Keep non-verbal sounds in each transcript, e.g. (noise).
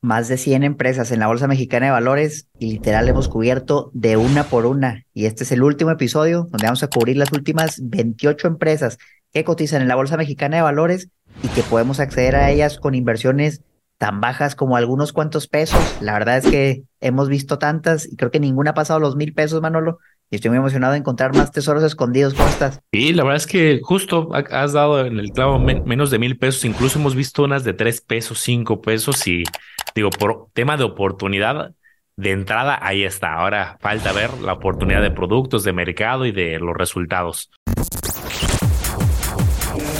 más de 100 empresas en la Bolsa Mexicana de Valores y literal hemos cubierto de una por una. Y este es el último episodio donde vamos a cubrir las últimas 28 empresas que cotizan en la Bolsa Mexicana de Valores y que podemos acceder a ellas con inversiones tan bajas como algunos cuantos pesos. La verdad es que hemos visto tantas y creo que ninguna ha pasado los mil pesos, Manolo. Y estoy muy emocionado de encontrar más tesoros escondidos. ¿Cómo estás? Sí, la verdad es que justo has dado en el clavo menos de mil pesos. Incluso hemos visto unas de tres pesos, cinco pesos. Y digo, por tema de oportunidad, de entrada, ahí está. Ahora falta ver la oportunidad de productos, de mercado y de los resultados.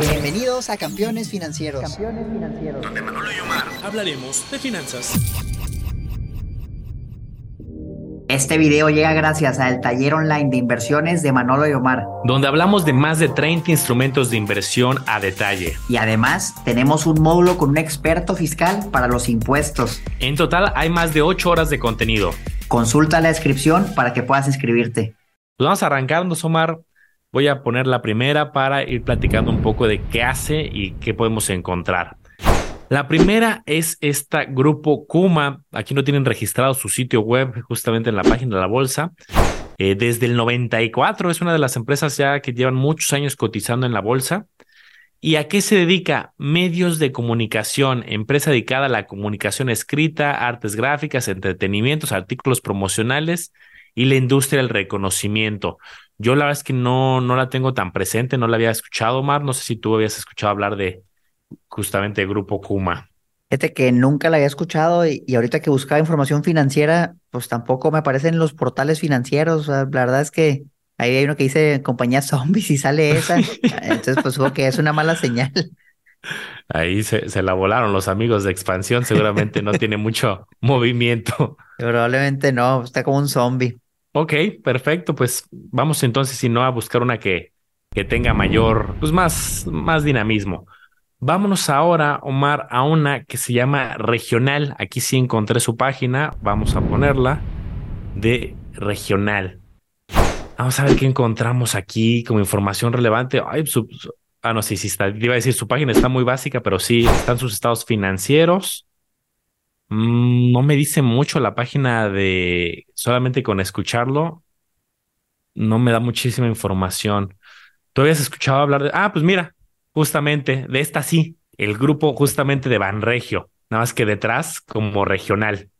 Bienvenidos a Campeones Financieros. Campeones Financieros. Donde Manolo y Omar hablaremos de finanzas. Este video llega gracias al taller online de inversiones de Manolo y Omar, donde hablamos de más de 30 instrumentos de inversión a detalle. Y además tenemos un módulo con un experto fiscal para los impuestos. En total hay más de 8 horas de contenido. Consulta la descripción para que puedas inscribirte. Pues vamos arrancando, Omar. Voy a poner la primera para ir platicando un poco de qué hace y qué podemos encontrar. La primera es esta grupo Kuma. Aquí no tienen registrado su sitio web justamente en la página de la bolsa. Eh, desde el 94 es una de las empresas ya que llevan muchos años cotizando en la bolsa. ¿Y a qué se dedica? Medios de comunicación, empresa dedicada a la comunicación escrita, artes gráficas, entretenimientos, artículos promocionales y la industria del reconocimiento. Yo la verdad es que no, no la tengo tan presente, no la había escuchado, Omar. No sé si tú habías escuchado hablar de, justamente el Grupo Kuma. Fíjate que nunca la había escuchado y, ahorita que buscaba información financiera, pues tampoco me aparecen los portales financieros. la verdad es que ahí hay uno que dice compañía zombies y sale esa. (laughs) Entonces, pues supongo que es una mala señal. Ahí se, se la volaron los amigos de expansión, seguramente no tiene mucho movimiento. Probablemente no, está como un zombie. Ok, perfecto. Pues vamos entonces, si no, a buscar una que, que tenga mayor, pues más, más dinamismo. Vámonos ahora, Omar, a una que se llama Regional. Aquí sí encontré su página. Vamos a ponerla de Regional. Vamos a ver qué encontramos aquí como información relevante. Ay, ah, no, sí, sí está. Iba a decir, su página está muy básica, pero sí están sus estados financieros. Mm, no me dice mucho la página de solamente con escucharlo. No me da muchísima información. ¿Tú habías escuchado hablar de.? Ah, pues mira, justamente de esta sí, el grupo justamente de Banregio, nada más que detrás como regional.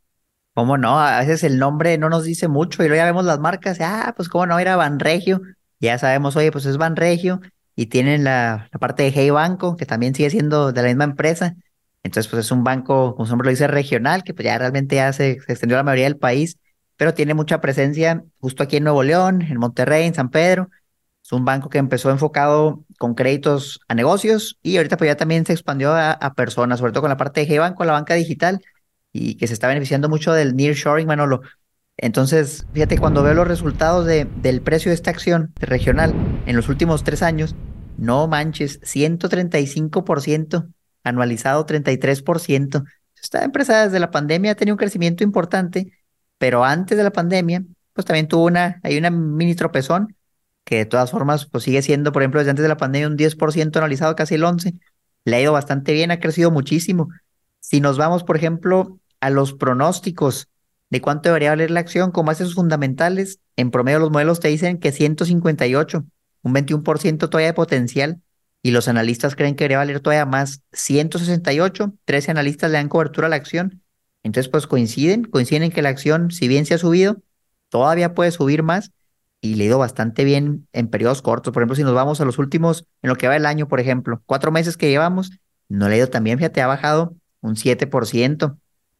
¿Cómo no? A veces el nombre no nos dice mucho y luego ya vemos las marcas, ah, pues cómo no, era Banregio, ya sabemos, oye, pues es Banregio y tienen la, la parte de Hey Banco, que también sigue siendo de la misma empresa. Entonces, pues es un banco, como su nombre lo dice, regional, que pues ya realmente ya se, se extendió a la mayoría del país, pero tiene mucha presencia justo aquí en Nuevo León, en Monterrey, en San Pedro, es un banco que empezó enfocado con créditos a negocios y ahorita pues ya también se expandió a, personas, sobre todo con la parte de G-Banco, la banca digital, y que se está beneficiando mucho del nearshoring, Manolo. Entonces, fíjate, cuando veo los resultados de, del precio de esta acción regional en los últimos tres años, no manches, 135% anualizado, 33%. Esta empresa desde la pandemia ha tenido un crecimiento importante, pero antes de la pandemia, pues también tuvo una, hay una mini tropezón que de todas formas pues sigue siendo, por ejemplo, desde antes de la pandemia un 10% analizado, casi el 11%. Le ha ido bastante bien, ha crecido muchísimo. Si nos vamos, por ejemplo, a los pronósticos de cuánto debería valer la acción como bases fundamentales, en promedio los modelos te dicen que 158, un 21% todavía de potencial, y los analistas creen que debería valer todavía más, 168, 13 analistas le dan cobertura a la acción. Entonces, pues coinciden, coinciden en que la acción, si bien se ha subido, todavía puede subir más y le ha ido bastante bien en periodos cortos. Por ejemplo, si nos vamos a los últimos, en lo que va el año, por ejemplo, cuatro meses que llevamos, no le ha ido tan bien, fíjate, ha bajado un 7%.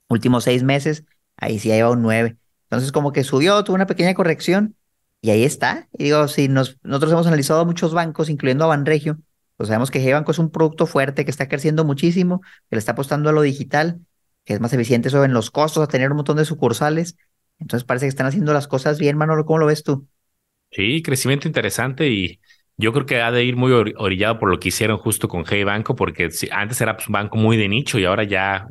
Últimos seis meses, ahí sí ha llevado un 9%. Entonces, como que subió, tuvo una pequeña corrección y ahí está. Y digo, si nos, nosotros hemos analizado muchos bancos, incluyendo a Banregio, pues sabemos que G-Banco es un producto fuerte que está creciendo muchísimo, que le está apostando a lo digital, que es más eficiente eso en los costos, a tener un montón de sucursales. Entonces parece que están haciendo las cosas bien, Manolo. ¿Cómo lo ves tú? Sí, crecimiento interesante y yo creo que ha de ir muy orillado por lo que hicieron justo con Hey Banco, porque antes era pues, un banco muy de nicho y ahora ya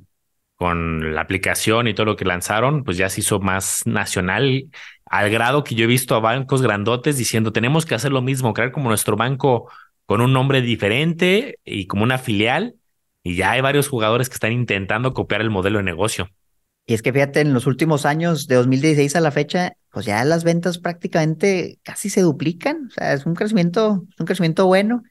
con la aplicación y todo lo que lanzaron, pues ya se hizo más nacional, al grado que yo he visto a bancos grandotes diciendo, tenemos que hacer lo mismo, crear como nuestro banco con un nombre diferente y como una filial, y ya hay varios jugadores que están intentando copiar el modelo de negocio. Y es que fíjate, en los últimos años, de 2016 a la fecha, pues ya las ventas prácticamente casi se duplican. O sea, es un crecimiento, un crecimiento bueno.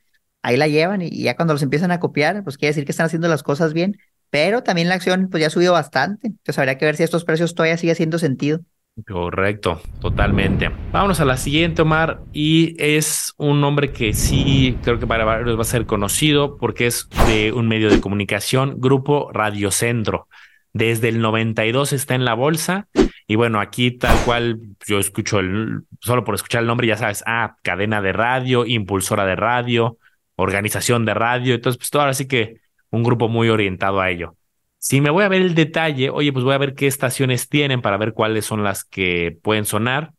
Ahí la llevan y ya cuando los empiezan a copiar, pues quiere decir que están haciendo las cosas bien. Pero también la acción pues ya ha subido bastante. Entonces habría que ver si estos precios todavía sigue haciendo sentido. Correcto, totalmente. Vámonos a la siguiente, Omar, y es un nombre que sí creo que para varios va a ser conocido porque es de un medio de comunicación, Grupo Radio Centro. Desde el 92 está en la bolsa y bueno, aquí tal cual yo escucho el, solo por escuchar el nombre ya sabes, ah, cadena de radio, impulsora de radio, organización de radio, entonces pues todo ahora sí que un grupo muy orientado a ello. Si me voy a ver el detalle, oye, pues voy a ver qué estaciones tienen para ver cuáles son las que pueden sonar.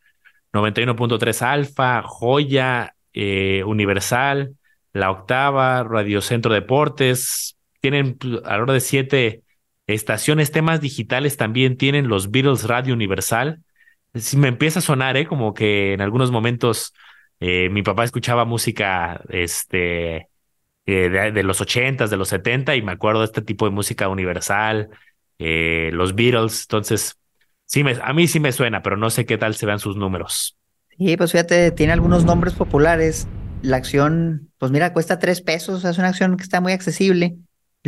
91.3 Alfa, Joya, eh, Universal, La Octava, Radio Centro Deportes. Tienen a la hora de siete estaciones, temas digitales también tienen los Beatles Radio Universal. Si me empieza a sonar, ¿eh? Como que en algunos momentos eh, mi papá escuchaba música, este, eh, de, los ochentas, de los 70 y me acuerdo de este tipo de música universal, eh, los Beatles, entonces sí me, a mí sí me suena, pero no sé qué tal se vean sus números. Sí, pues fíjate, tiene algunos nombres populares. La acción, pues mira, cuesta tres pesos, es una acción que está muy accesible.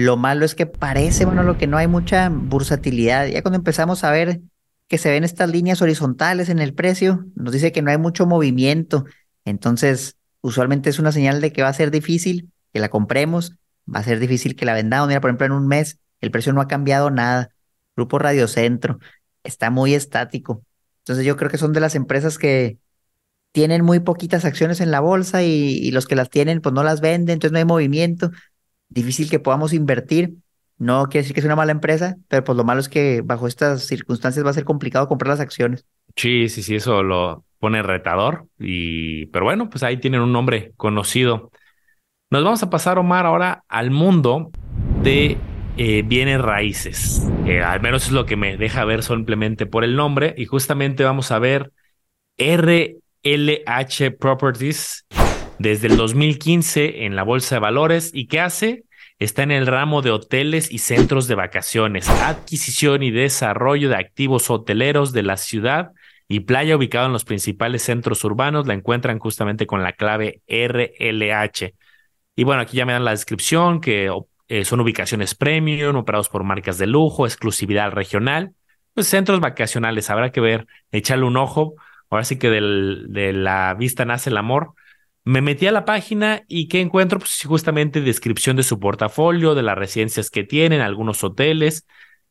Lo malo es que parece, bueno, lo que no hay mucha bursatilidad. Ya cuando empezamos a ver que se ven estas líneas horizontales en el precio, nos dice que no hay mucho movimiento. Entonces, usualmente es una señal de que va a ser difícil que la compremos, va a ser difícil que la vendamos. Mira, por ejemplo, en un mes el precio no ha cambiado nada. Grupo Radio Centro está muy estático. Entonces yo creo que son de las empresas que tienen muy poquitas acciones en la bolsa y, los que las tienen pues no las venden, entonces no hay movimiento. Difícil que podamos invertir. No quiere decir que es una mala empresa, pero pues lo malo es que bajo estas circunstancias va a ser complicado comprar las acciones. Sí, sí, sí, eso lo pone retador. Y, pero bueno, pues ahí tienen un nombre conocido. Nos vamos a pasar, Omar, ahora al mundo de eh, bienes raíces. al menos es lo que me deja ver simplemente por el nombre. Y justamente vamos a ver RLH Properties desde el 2015 en la Bolsa de Valores. ¿Y qué hace? Está en el ramo de hoteles y centros de vacaciones, adquisición y desarrollo de activos hoteleros de la ciudad y playa ubicado en los principales centros urbanos. La encuentran justamente con la clave RLH. Y bueno, aquí ya me dan la descripción que eh, son ubicaciones premium, operados por marcas de lujo, exclusividad regional, pues centros vacacionales, habrá que ver, echarle un ojo. Ahora sí que de la vista nace el amor. Me metí a la página y ¿qué encuentro? Pues justamente descripción de su portafolio, de las residencias que tienen, algunos hoteles,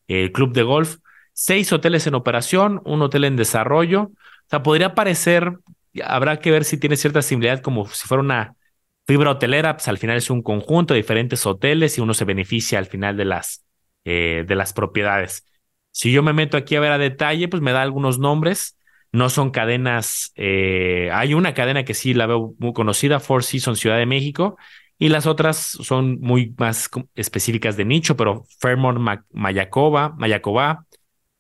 el club de golf, seis hoteles en operación, un hotel en desarrollo. O sea, podría parecer, habrá que ver si tiene cierta similaridad como si fuera una Fibra hotelera, pues al final es un conjunto de diferentes hoteles y uno se beneficia al final de las, eh, de las propiedades. Si yo me meto aquí a ver a detalle, pues me da algunos nombres. No son cadenas. Eh, hay una cadena que sí la veo muy conocida, Four Seasons Ciudad de México, y las otras son muy más específicas de nicho, pero Fairmont Mayacoba, Mayacoba,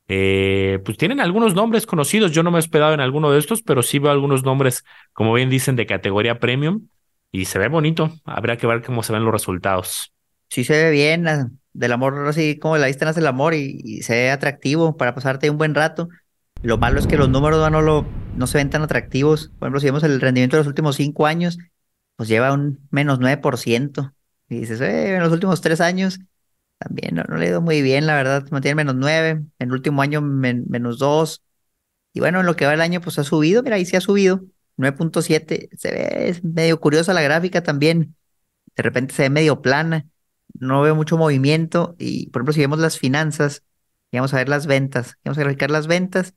eh, pues tienen algunos nombres conocidos. Yo no me he hospedado en alguno de estos, pero sí veo algunos nombres, como bien dicen, de categoría premium y se ve bonito. Habrá que ver cómo se ven los resultados. Sí se ve bien, ah, del amor así como la vista nace el amor y, se ve atractivo para pasarte un buen rato. Lo malo es que los números no, lo, no se ven tan atractivos. Por ejemplo, si vemos el rendimiento de los últimos cinco años, pues lleva un menos 9%. Y dices, eh, en los últimos tres años también no, le ha ido muy bien, la verdad. Mantiene menos 9, en el último año menos 2. Y bueno, en lo que va el año, pues ha subido. Mira, ahí sí ha subido. 9.7, se ve medio curiosa la gráfica también. De repente se ve medio plana, no veo mucho movimiento. Y por ejemplo, si vemos las finanzas, vamos a ver las ventas, vamos a graficar las ventas.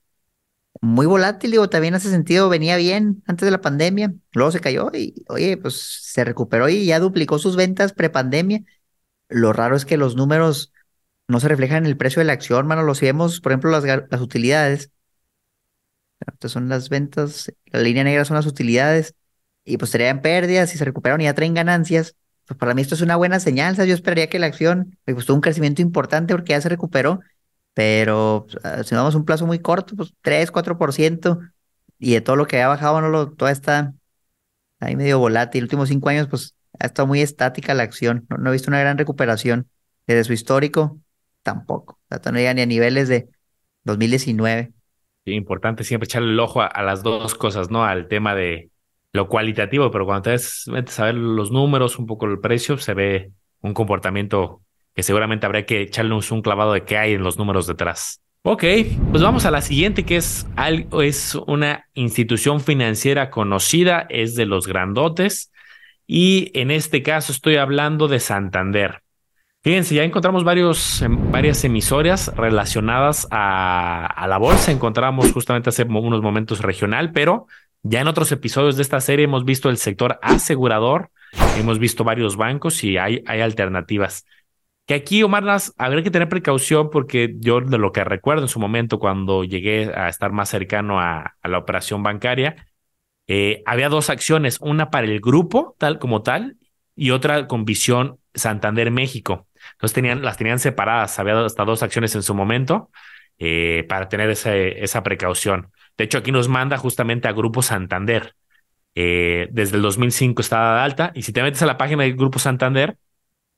Muy volátil, digo, también hace sentido, venía bien antes de la pandemia, luego se cayó y, oye, pues se recuperó y ya duplicó sus ventas prepandemia. Lo raro es que los números no se reflejan en el precio de la acción, mano. Los vemos, por ejemplo, las, las utilidades estas son las ventas, la línea negra son las utilidades y pues serían pérdidas y se recuperaron y ya traen ganancias. Pues para mí esto es una buena señal, yo esperaría que la acción pues tuvo un crecimiento importante porque ya se recuperó, pero pues, ah, si damos un plazo muy corto, pues 3, 4% y de todo lo que ha bajado, no lo, todo está ahí medio volátil. Los últimos cinco años pues ha estado muy estática la acción, no, he visto una gran recuperación desde su histórico, tampoco, o sea, no llega ni a niveles de 2019. Sí, importante siempre echarle el ojo a, las dos cosas, ¿no? Al tema de lo cualitativo, pero cuando te metes a ver los números, un poco el precio, se ve un comportamiento que seguramente habría que echarle un clavado de qué hay en los números detrás. Ok, pues vamos a la siguiente, que es, algo, es una institución financiera conocida, es de los grandotes, y en este caso estoy hablando de Santander. Fíjense, ya encontramos varios, em, varias emisoras relacionadas a, a, la bolsa. Encontramos justamente hace unos momentos regional, pero ya en otros episodios de esta serie hemos visto el sector asegurador, hemos visto varios bancos y hay, hay alternativas. Que aquí, Omar, habría que tener precaución porque yo de lo que recuerdo en su momento cuando llegué a estar más cercano a, la operación bancaria, eh, había dos acciones, una para el grupo tal como tal y otra con visión Santander México. Entonces tenían, las tenían separadas, había hasta dos acciones en su momento eh, para tener esa precaución. De hecho, aquí nos manda justamente a Grupo Santander. Eh, desde el 2005 está de alta y si te metes a la página del Grupo Santander,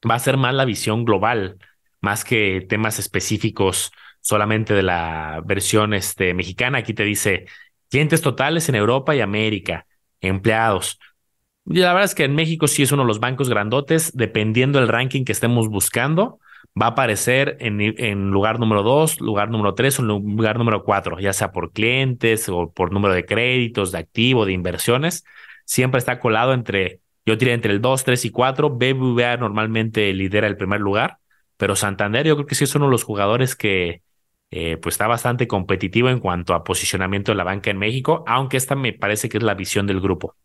va a ser más la visión global, más que temas específicos solamente de la versión este, mexicana. Aquí te dice clientes totales en Europa y América, empleados. Y la verdad es que en México sí es uno de los bancos grandotes, dependiendo del ranking que estemos buscando, va a aparecer en, en lugar número dos, lugar número tres o lugar número cuatro, ya sea por clientes o por número de créditos, de activo, de inversiones. Siempre está colado entre yo tiré entre el 2, 3 y 4. BBVA normalmente lidera el primer lugar, pero Santander yo creo que sí es uno de los jugadores que eh, pues está bastante competitivo en cuanto a posicionamiento de la banca en México, aunque esta me parece que es la visión del grupo.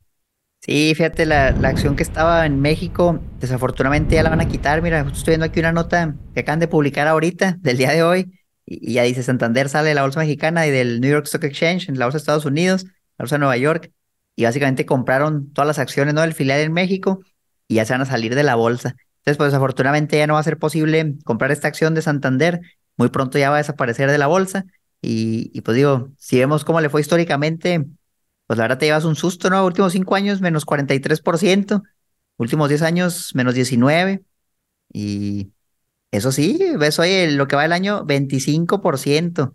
Sí, fíjate, la, la acción que estaba en México, desafortunadamente ya la van a quitar. Mira, estoy viendo aquí una nota que acaban de publicar ahorita, del día de hoy, y, y ya dice Santander sale de la bolsa mexicana y del New York Stock Exchange, en la bolsa de Estados Unidos, la bolsa de Nueva York, y básicamente compraron todas las acciones ¿no? del filial en México y ya se van a salir de la bolsa. Entonces, pues desafortunadamente ya no va a ser posible comprar esta acción de Santander. Muy pronto ya va a desaparecer de la bolsa. Y, pues digo, si vemos cómo le fue históricamente, pues la verdad te llevas un susto, ¿no? Últimos cinco años, menos 43%. Últimos 10 años, menos 19%. Y eso sí, ves hoy lo que va el año, 25%.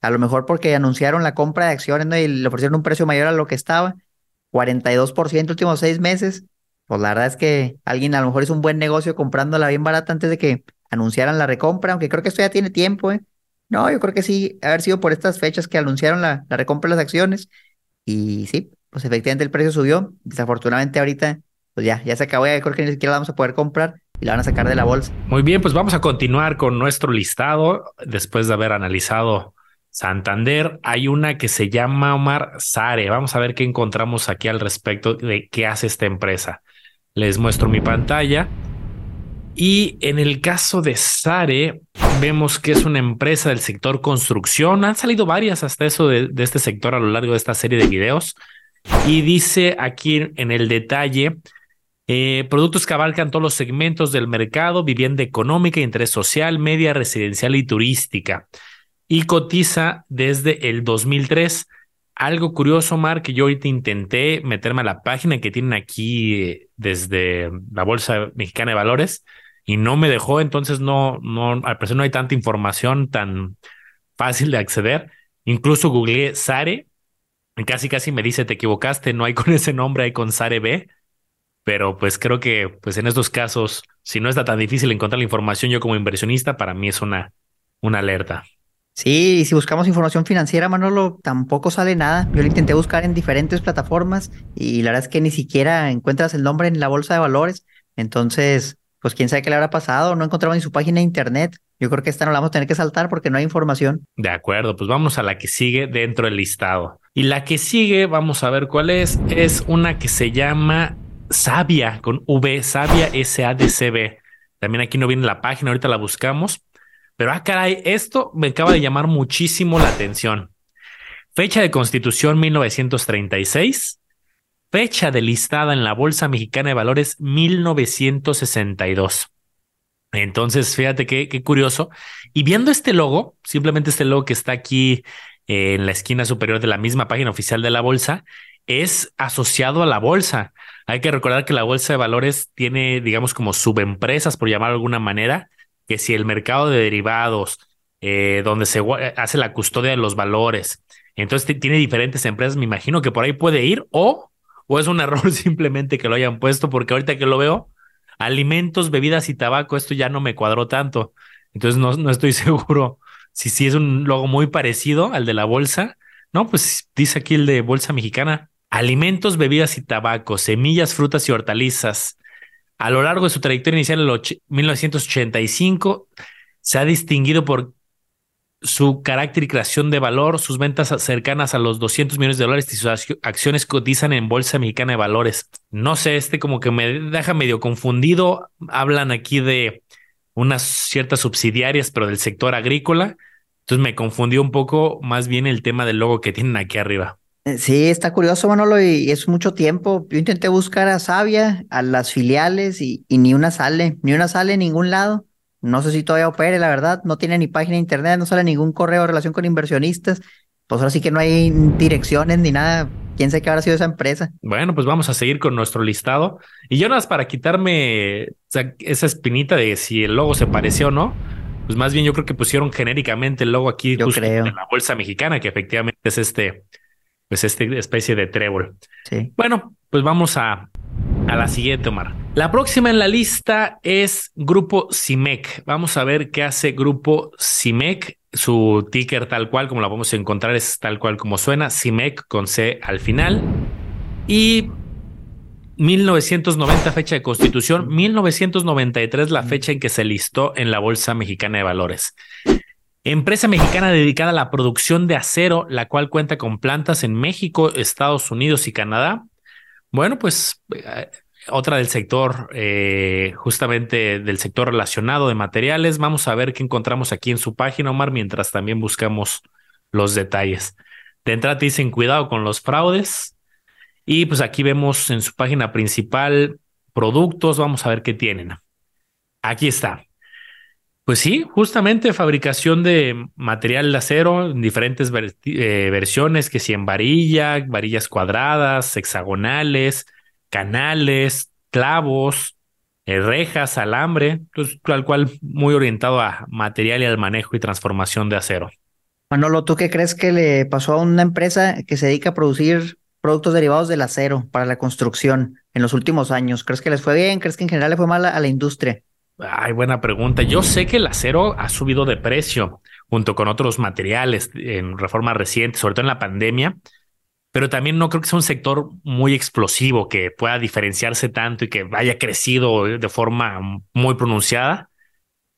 A lo mejor porque anunciaron la compra de acciones ¿no? y le ofrecieron un precio mayor a lo que estaba 42% últimos seis meses, pues la verdad es que alguien a lo mejor hizo un buen negocio comprándola bien barata antes de que anunciaran la recompra, aunque creo que esto ya tiene tiempo, ¿eh? No, yo creo que sí, haber sido por estas fechas que anunciaron la, la recompra de las acciones. Y sí, pues efectivamente el precio subió. Desafortunadamente ahorita, pues ya, ya se acabó, ya creo que ni siquiera la vamos a poder comprar y la van a sacar de la bolsa. Muy bien, pues vamos a continuar con nuestro listado después de haber analizado Santander, hay una que se llama Omar Sare. Vamos a ver qué encontramos aquí al respecto de qué hace esta empresa. Les muestro mi pantalla. Y en el caso de Sare, vemos que es una empresa del sector construcción. Han salido varias hasta eso de, este sector a lo largo de esta serie de videos. Y dice aquí en el detalle, eh, productos que abarcan todos los segmentos del mercado, vivienda económica, interés social, media, residencial y turística y cotiza desde el 2003. Algo curioso, Mar, que yo ahorita intenté meterme a la página que tienen aquí eh, desde la Bolsa Mexicana de Valores y no me dejó, entonces no, no, al parecer no hay tanta información tan fácil de acceder. Incluso googleé Sare y casi casi me dice te equivocaste, no hay con ese nombre, hay con Sare B. Pero pues creo que pues en estos casos, si no está tan difícil encontrar la información, yo como inversionista, para mí es una, una alerta. Sí, si buscamos información financiera, Manolo, tampoco sale nada. Yo lo intenté buscar en diferentes plataformas y la verdad es que ni siquiera encuentras el nombre en la bolsa de valores. Entonces, pues quién sabe qué le habrá pasado. No encontramos ni su página de internet. Yo creo que esta no la vamos a tener que saltar porque no hay información. De acuerdo, pues vamos a la que sigue dentro del listado. Y la que sigue, vamos a ver cuál es. Es una que se llama Sabia con V, Sabia S-A-D-C-B. También aquí no viene la página, ahorita la buscamos. Pero, ah, caray, esto me acaba de llamar muchísimo la atención. Fecha de constitución 1936. Fecha de listada en la Bolsa Mexicana de Valores 1962. Entonces, fíjate qué, qué curioso. Y viendo este logo, simplemente este logo que está aquí eh, en la esquina superior de la misma página oficial de la bolsa, es asociado a la bolsa. Hay que recordar que la bolsa de valores tiene, digamos, como subempresas, por llamarlo de alguna manera, que si el mercado de derivados, eh, donde se hace la custodia de los valores. Entonces tiene diferentes empresas, me imagino que por ahí puede ir o, o es un (laughs) error simplemente que lo hayan puesto, porque ahorita que lo veo, alimentos, bebidas y tabaco, esto ya no me cuadró tanto. Entonces no, no estoy (laughs) seguro si sí es un logo muy parecido al de la bolsa. No, pues dice aquí el de Bolsa Mexicana. Alimentos, bebidas y tabaco, semillas, frutas y hortalizas. A lo largo de su trayectoria inicial en 1985, se ha distinguido por su carácter y creación de valor, sus ventas cercanas a los 200 millones de dólares y sus acciones cotizan en Bolsa Mexicana de Valores. No sé, este como que me deja medio confundido. Hablan aquí de unas ciertas subsidiarias, pero del sector agrícola. Entonces me confundió un poco más bien el tema del logo que tienen aquí arriba. Eh, sí, está curioso, Manolo, y es mucho tiempo. Yo intenté buscar a Sabia, a las filiales, y, y ni una sale, ni una sale en ningún lado. No sé si todavía opere, la verdad. No tiene ni página de internet, no sale ningún correo de relación con inversionistas. Pues ahora sí que no hay direcciones ni nada. ¿Quién sabe qué habrá sido esa empresa? Bueno, pues vamos a seguir con nuestro listado. Y yo nada más para quitarme esa espinita de si el logo se pareció o no, pues más bien yo creo que pusieron genéricamente el logo aquí yo creo. la bolsa mexicana, que efectivamente es este, pues esta especie de trébol. Sí. Bueno, pues vamos a, a la siguiente, Omar. La próxima en la lista es Grupo CIMEC. Vamos a ver qué hace Grupo CIMEC. Su ticker tal cual como la vamos a encontrar es tal cual como suena, CIMEC con C al final. Y 1990 fecha de constitución, 1993 la fecha en que se listó en la Bolsa Mexicana de Valores. Empresa mexicana dedicada a la producción de acero, la cual cuenta con plantas en México, Estados Unidos y Canadá. Bueno, pues eh, otra del sector, eh, justamente del sector relacionado de materiales. Vamos a ver qué encontramos aquí en su página, Omar, mientras también buscamos los detalles. De entrada dicen cuidado con los fraudes. Y pues aquí vemos en su página principal productos. Vamos a ver qué tienen. Aquí está. Pues sí, justamente fabricación de material de acero en diferentes eh, versiones, que si en varilla, varillas cuadradas, hexagonales, canales, clavos, eh, rejas, alambre, pues, tal cual muy orientado a material y al manejo y transformación de acero. Manolo, ¿tú qué crees que le pasó a una empresa que se dedica a producir productos derivados del acero para la construcción en los últimos años? ¿Crees que les fue bien? ¿Crees que en general le fue mal a la industria? Ay, buena pregunta. Yo sé que el acero ha subido de precio junto con otros materiales en reforma reciente, sobre todo en la pandemia, pero también no creo que sea un sector muy explosivo que pueda diferenciarse tanto y que haya crecido de forma muy pronunciada.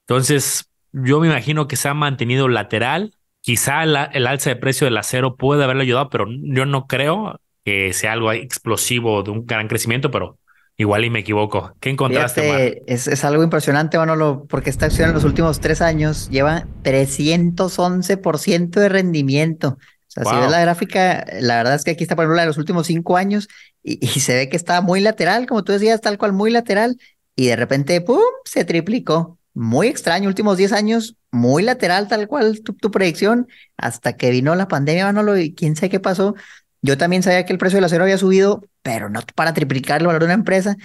Entonces, yo me imagino que se ha mantenido lateral. Quizá el alza de precio del acero puede haberle ayudado, pero yo no creo que sea algo explosivo de un gran crecimiento, pero igual y me equivoco. ¿Qué encontraste? es, es, algo impresionante, Manolo, porque esta acción en los últimos tres años lleva 311% de rendimiento si ves la gráfica, la verdad es que aquí está, por ejemplo, la de los últimos cinco años y, se ve que está muy lateral, como tú decías, tal cual muy lateral, y de repente, ¡pum!, se triplicó. Muy extraño, últimos diez años, muy lateral, tal cual tu, tu predicción, hasta que vino la pandemia, Manolo, y quién sabe qué pasó. Yo también sabía que el precio del acero había subido, pero no para triplicar el valor de una empresa.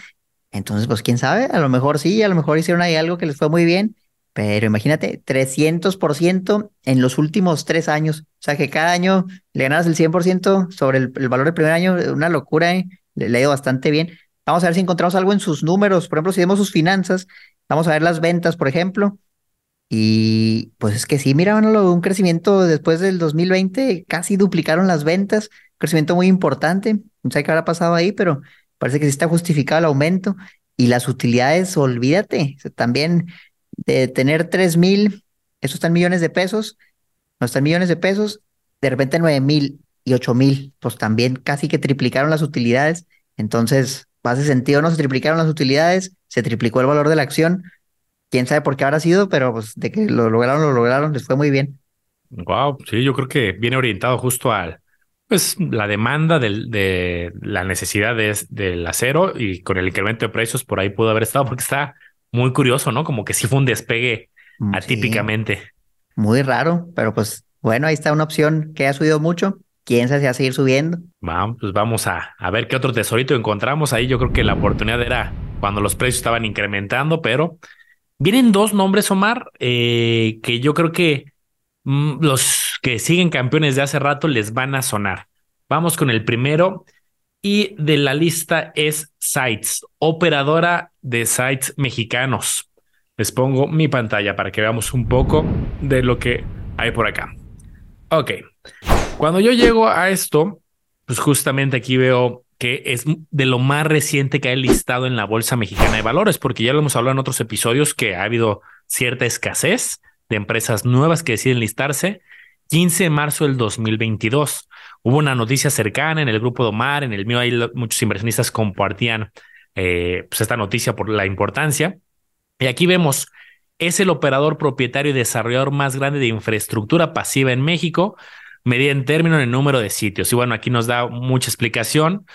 Entonces, pues quién sabe, a lo mejor sí, a lo mejor hicieron ahí algo que les fue muy bien pero imagínate, 300% en los últimos tres años. O sea, que cada año le ganas el 100% sobre el, valor del primer año. Una locura, ¿eh? le, ha ido bastante bien. Vamos a ver si encontramos algo en sus números. Por ejemplo, si vemos sus finanzas, vamos a ver las ventas, por ejemplo. Y pues es que sí, mira, un crecimiento después del 2020, casi duplicaron las ventas. Crecimiento muy importante. No sé qué habrá pasado ahí, pero parece que sí está justificado el aumento. Y las utilidades, olvídate, también de tener tres mil, eso están millones de pesos, no están millones de pesos, de repente nueve mil y ocho mil, pues también casi que triplicaron las utilidades. Entonces, hace sentido, no se triplicaron las utilidades, se triplicó el valor de la acción. Quién sabe por qué habrá sido, pero pues de que lo lograron, lo lograron, les fue muy bien. Wow, sí, yo creo que viene orientado justo a pues la demanda del, de la necesidad de, del acero y con el incremento de precios por ahí pudo haber estado porque está muy curioso, ¿no? Como que sí fue un despegue mm, atípicamente. Muy raro, pero pues bueno, ahí está una opción que ha subido mucho. ¿Quién sabe si va a seguir subiendo? Vamos, pues vamos a, a ver qué otro tesorito encontramos ahí. Yo creo que la oportunidad era cuando los precios estaban incrementando, pero vienen dos nombres, Omar, eh, que yo creo que los que siguen campeones de hace rato les van a sonar. Vamos con el primero y de la lista es Sites, operadora de sites mexicanos. Les pongo mi pantalla para que veamos un poco de lo que hay por acá. Ok, cuando yo llego a esto, pues justamente aquí veo que es de lo más reciente que hay listado en la Bolsa Mexicana de Valores, porque ya lo hemos hablado en otros episodios que ha habido cierta escasez de empresas nuevas que deciden listarse. 15 de marzo del 2022. Hubo una noticia cercana en el grupo de Omar, en el mío, ahí muchos inversionistas compartían eh, pues esta noticia por la importancia. Y aquí vemos, es el operador propietario y desarrollador más grande de infraestructura pasiva en México, medida en términos en el número de sitios. Y bueno, aquí nos da mucha explicación.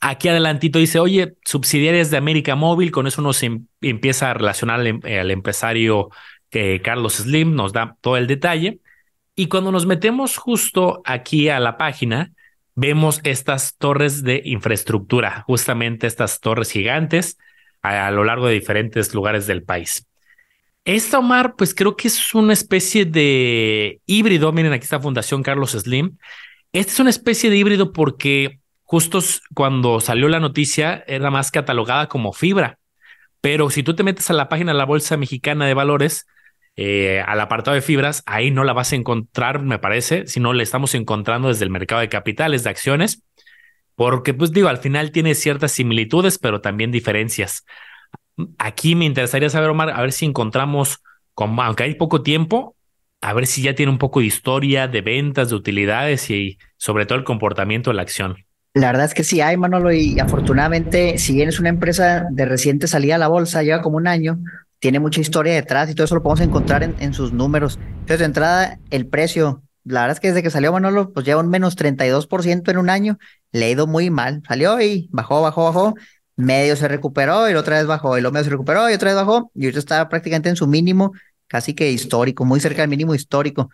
Aquí adelantito dice, oye, subsidiarias de América Móvil, con eso nos em, empieza a relacionar al, em, empresario que Carlos Slim, nos da todo el detalle. Y cuando nos metemos justo aquí a la página, vemos estas torres de infraestructura, justamente estas torres gigantes a, lo largo de diferentes lugares del país. Esta, Omar, pues creo que es una especie de híbrido. Miren, aquí está Fundación Carlos Slim. Esta es una especie de híbrido porque justo cuando salió la noticia era más catalogada como fibra. Pero si tú te metes a la página de la Bolsa Mexicana de Valores, eh, al apartado de fibras, ahí no la vas a encontrar, me parece, sino la estamos encontrando desde el mercado de capitales, de acciones, porque pues digo, al final tiene ciertas similitudes, pero también diferencias. Aquí me interesaría saber, Omar, a ver si encontramos, como, aunque hay poco tiempo, a ver si ya tiene un poco de historia, de ventas, de utilidades y sobre todo el comportamiento de la acción. La verdad es que sí hay, Manolo, y afortunadamente, si bien es una empresa de reciente salida a la bolsa, lleva como un año, tiene mucha historia detrás y todo eso lo podemos encontrar en, en sus números. Entonces, de entrada, el precio, la verdad es que desde que salió Manolo, pues lleva un menos 32% en un año, le ha ido muy mal. Salió y bajó, bajó, bajó, medio se recuperó y otra vez bajó, y lo medio se recuperó y otra vez bajó, y ahorita está prácticamente en su mínimo, casi que histórico, muy cerca del mínimo histórico.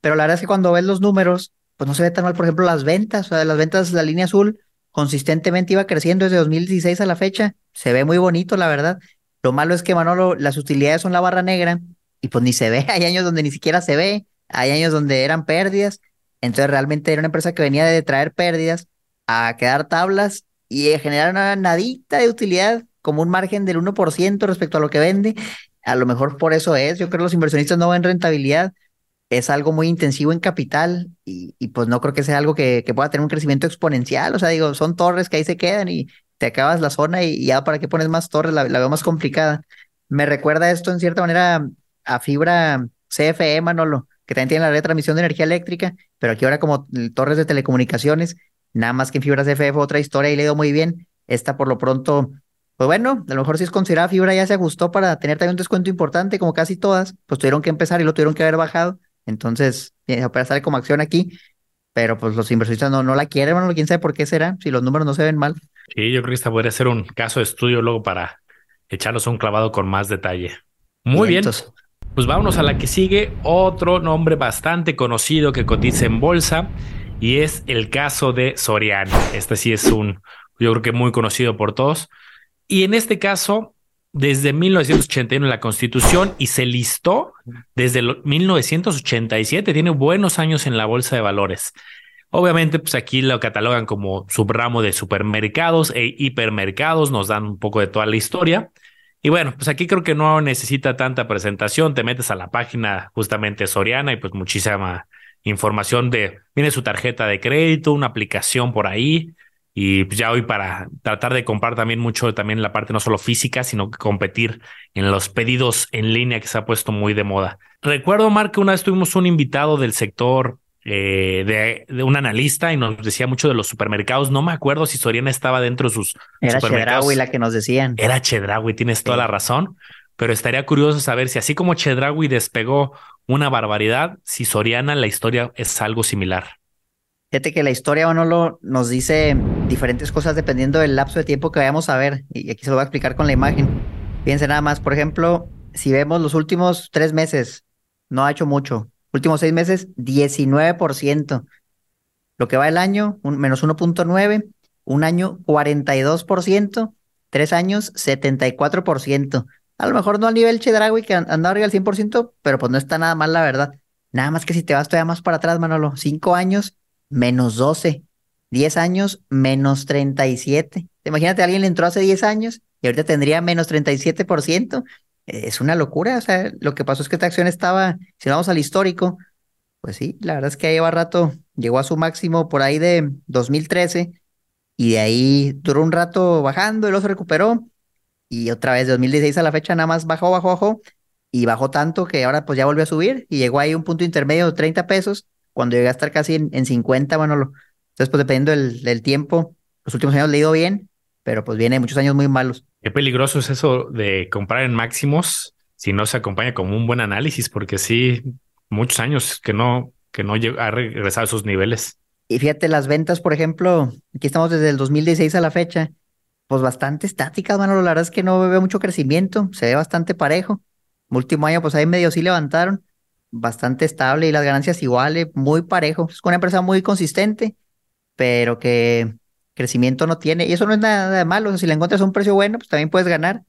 Pero la verdad es que cuando ves los números, pues no se ve tan mal, por ejemplo, las ventas, o sea, las ventas, la línea azul consistentemente iba creciendo desde 2016 a la fecha, se ve muy bonito, la verdad. Lo malo es que, Manolo, las utilidades son la barra negra y pues ni se ve, (laughs) hay años donde ni siquiera se ve, hay años donde eran pérdidas, entonces realmente era una empresa que venía de traer pérdidas a quedar tablas y generar una nadita de utilidad como un margen del 1% respecto a lo que vende. A lo mejor por eso es, yo creo que los inversionistas no ven rentabilidad, es algo muy intensivo en capital y, pues no creo que sea algo que, pueda tener un crecimiento exponencial, o sea, digo, son torres que ahí se quedan y te acabas la zona y, ya para qué pones más torres, la, la veo más complicada. Me recuerda esto en cierta manera a fibra CFE, Manolo, que también tiene la red de transmisión de energía eléctrica, pero aquí ahora como torres de telecomunicaciones, Nada más que en fibra CFE fue otra historia y le dio muy bien. Esta por lo pronto, pues bueno, a lo mejor si es considerada fibra ya se ajustó para tener también un descuento importante, como casi todas, pues tuvieron que empezar y lo tuvieron que haber bajado. Entonces, para estar como acción aquí, pero pues los inversionistas no, no la quieren, bueno, quién sabe por qué será, si los números no se ven mal. Sí, yo creo que esta podría ser un caso de estudio luego para echarnos un clavado con más detalle. Muy bien. Pues vámonos a la que sigue, otro nombre bastante conocido que cotiza en bolsa y es el caso de Soriana. Este sí es un, yo creo que muy conocido por todos. Y en este caso, desde 1981 la Constitución y se listó desde 1987, tiene buenos años en la Bolsa de Valores. Obviamente, pues aquí lo catalogan como subramo de supermercados e hipermercados, nos dan un poco de toda la historia. Y bueno, pues aquí creo que no necesita tanta presentación, te metes a la página justamente Soriana y pues muchísima información de, viene su tarjeta de crédito, una aplicación por ahí. Y pues ya hoy para tratar de comprar también mucho también la parte no solo física, sino competir en los pedidos en línea que se ha puesto muy de moda. Recuerdo, que una vez tuvimos un invitado del sector eh, de, un analista y nos decía mucho de los supermercados. No me acuerdo si Soriana estaba dentro de sus Era Chedraui la que nos decían. Era Chedraui, tienes toda la razón. Pero estaría curioso saber si así como Chedraui despegó una barbaridad. Si Soriana, la historia es algo similar. Fíjate que la historia, Manolo, nos dice diferentes cosas dependiendo del lapso de tiempo que vayamos a ver. Y aquí se lo voy a explicar con la imagen. Fíjense nada más, por ejemplo, si vemos los últimos tres meses, no ha hecho mucho. Últimos seis meses, 19%. Lo que va el año, un, menos 1.9. Un año, 42%. Tres años, 74%. A lo mejor no al nivel Chedragui que andaba arriba al 100%, pero pues no está nada mal, la verdad. Nada más que si te vas todavía más para atrás, Manolo, cinco años, menos 12. 10 años, menos 37. Imagínate, alguien le entró hace 10 años y ahorita tendría menos 37%. Es una locura. O sea, lo que pasó es que esta acción estaba, si vamos al histórico, pues sí, la verdad es que lleva rato, llegó a su máximo por ahí de 2013 y de ahí duró un rato bajando y luego se recuperó y otra vez de 2016 a la fecha nada más bajó, bajó, bajó y bajó tanto que ahora pues ya volvió a subir y llegó ahí un punto intermedio de 30 pesos cuando llega a estar casi en, en 50, bueno, entonces pues dependiendo del, del, tiempo, los últimos años le ha ido bien, pero pues viene muchos años muy malos. Qué peligroso es eso de comprar en máximos si no se acompaña con un buen análisis, porque sí, muchos años que no, que no ha regresado a esos niveles. Y fíjate, las ventas, por ejemplo, aquí estamos desde el 2016 a la fecha, pues bastante estáticas, bueno, la verdad es que no veo mucho crecimiento, se ve bastante parejo. último año, pues ahí medio sí levantaron, bastante estable y las ganancias iguales, muy parejo. Es una empresa muy consistente, pero que crecimiento no tiene. Y eso no es nada de malo. O sea, si le encuentras un precio bueno, pues también puedes ganar,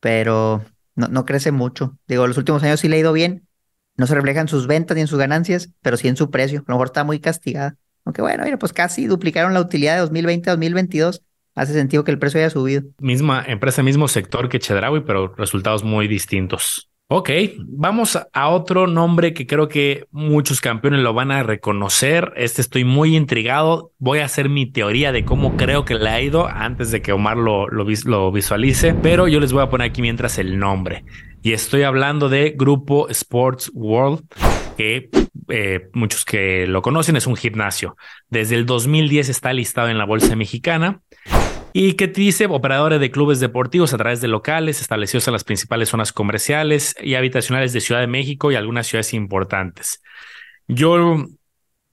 pero no, no crece mucho. Digo, los últimos años sí le ha ido bien. No se refleja en sus ventas ni en sus ganancias, pero sí en su precio. A lo mejor está muy castigada. Aunque bueno, mira, pues casi duplicaron la utilidad de 2020 a 2022 hace sentido que el precio haya subido. Misma empresa, mismo sector que Chedraui, pero resultados muy distintos. Ok, vamos a otro nombre que creo que muchos campeones lo van a reconocer. Este estoy muy intrigado. Voy a hacer mi teoría de cómo creo que le ha ido antes de que Omar lo, lo, visualice, pero yo les voy a poner aquí mientras el nombre. Y estoy hablando de Grupo Sports World, que eh, muchos que lo conocen es un gimnasio. Desde el 2010 está listado en la Bolsa Mexicana y que dice operadores de clubes deportivos a través de locales establecidos en las principales zonas comerciales y habitacionales de Ciudad de México y algunas ciudades importantes. Yo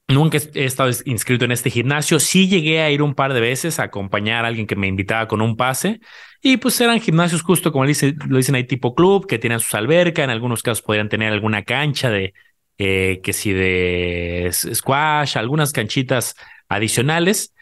nunca he estado inscrito en este gimnasio, sí llegué a ir un par de veces a acompañar a alguien que me invitaba con un pase y pues eran gimnasios justo como lo dicen ahí tipo club, que tienen sus albercas, en algunos casos podrían tener alguna cancha de eh, que si de squash, algunas canchitas adicionales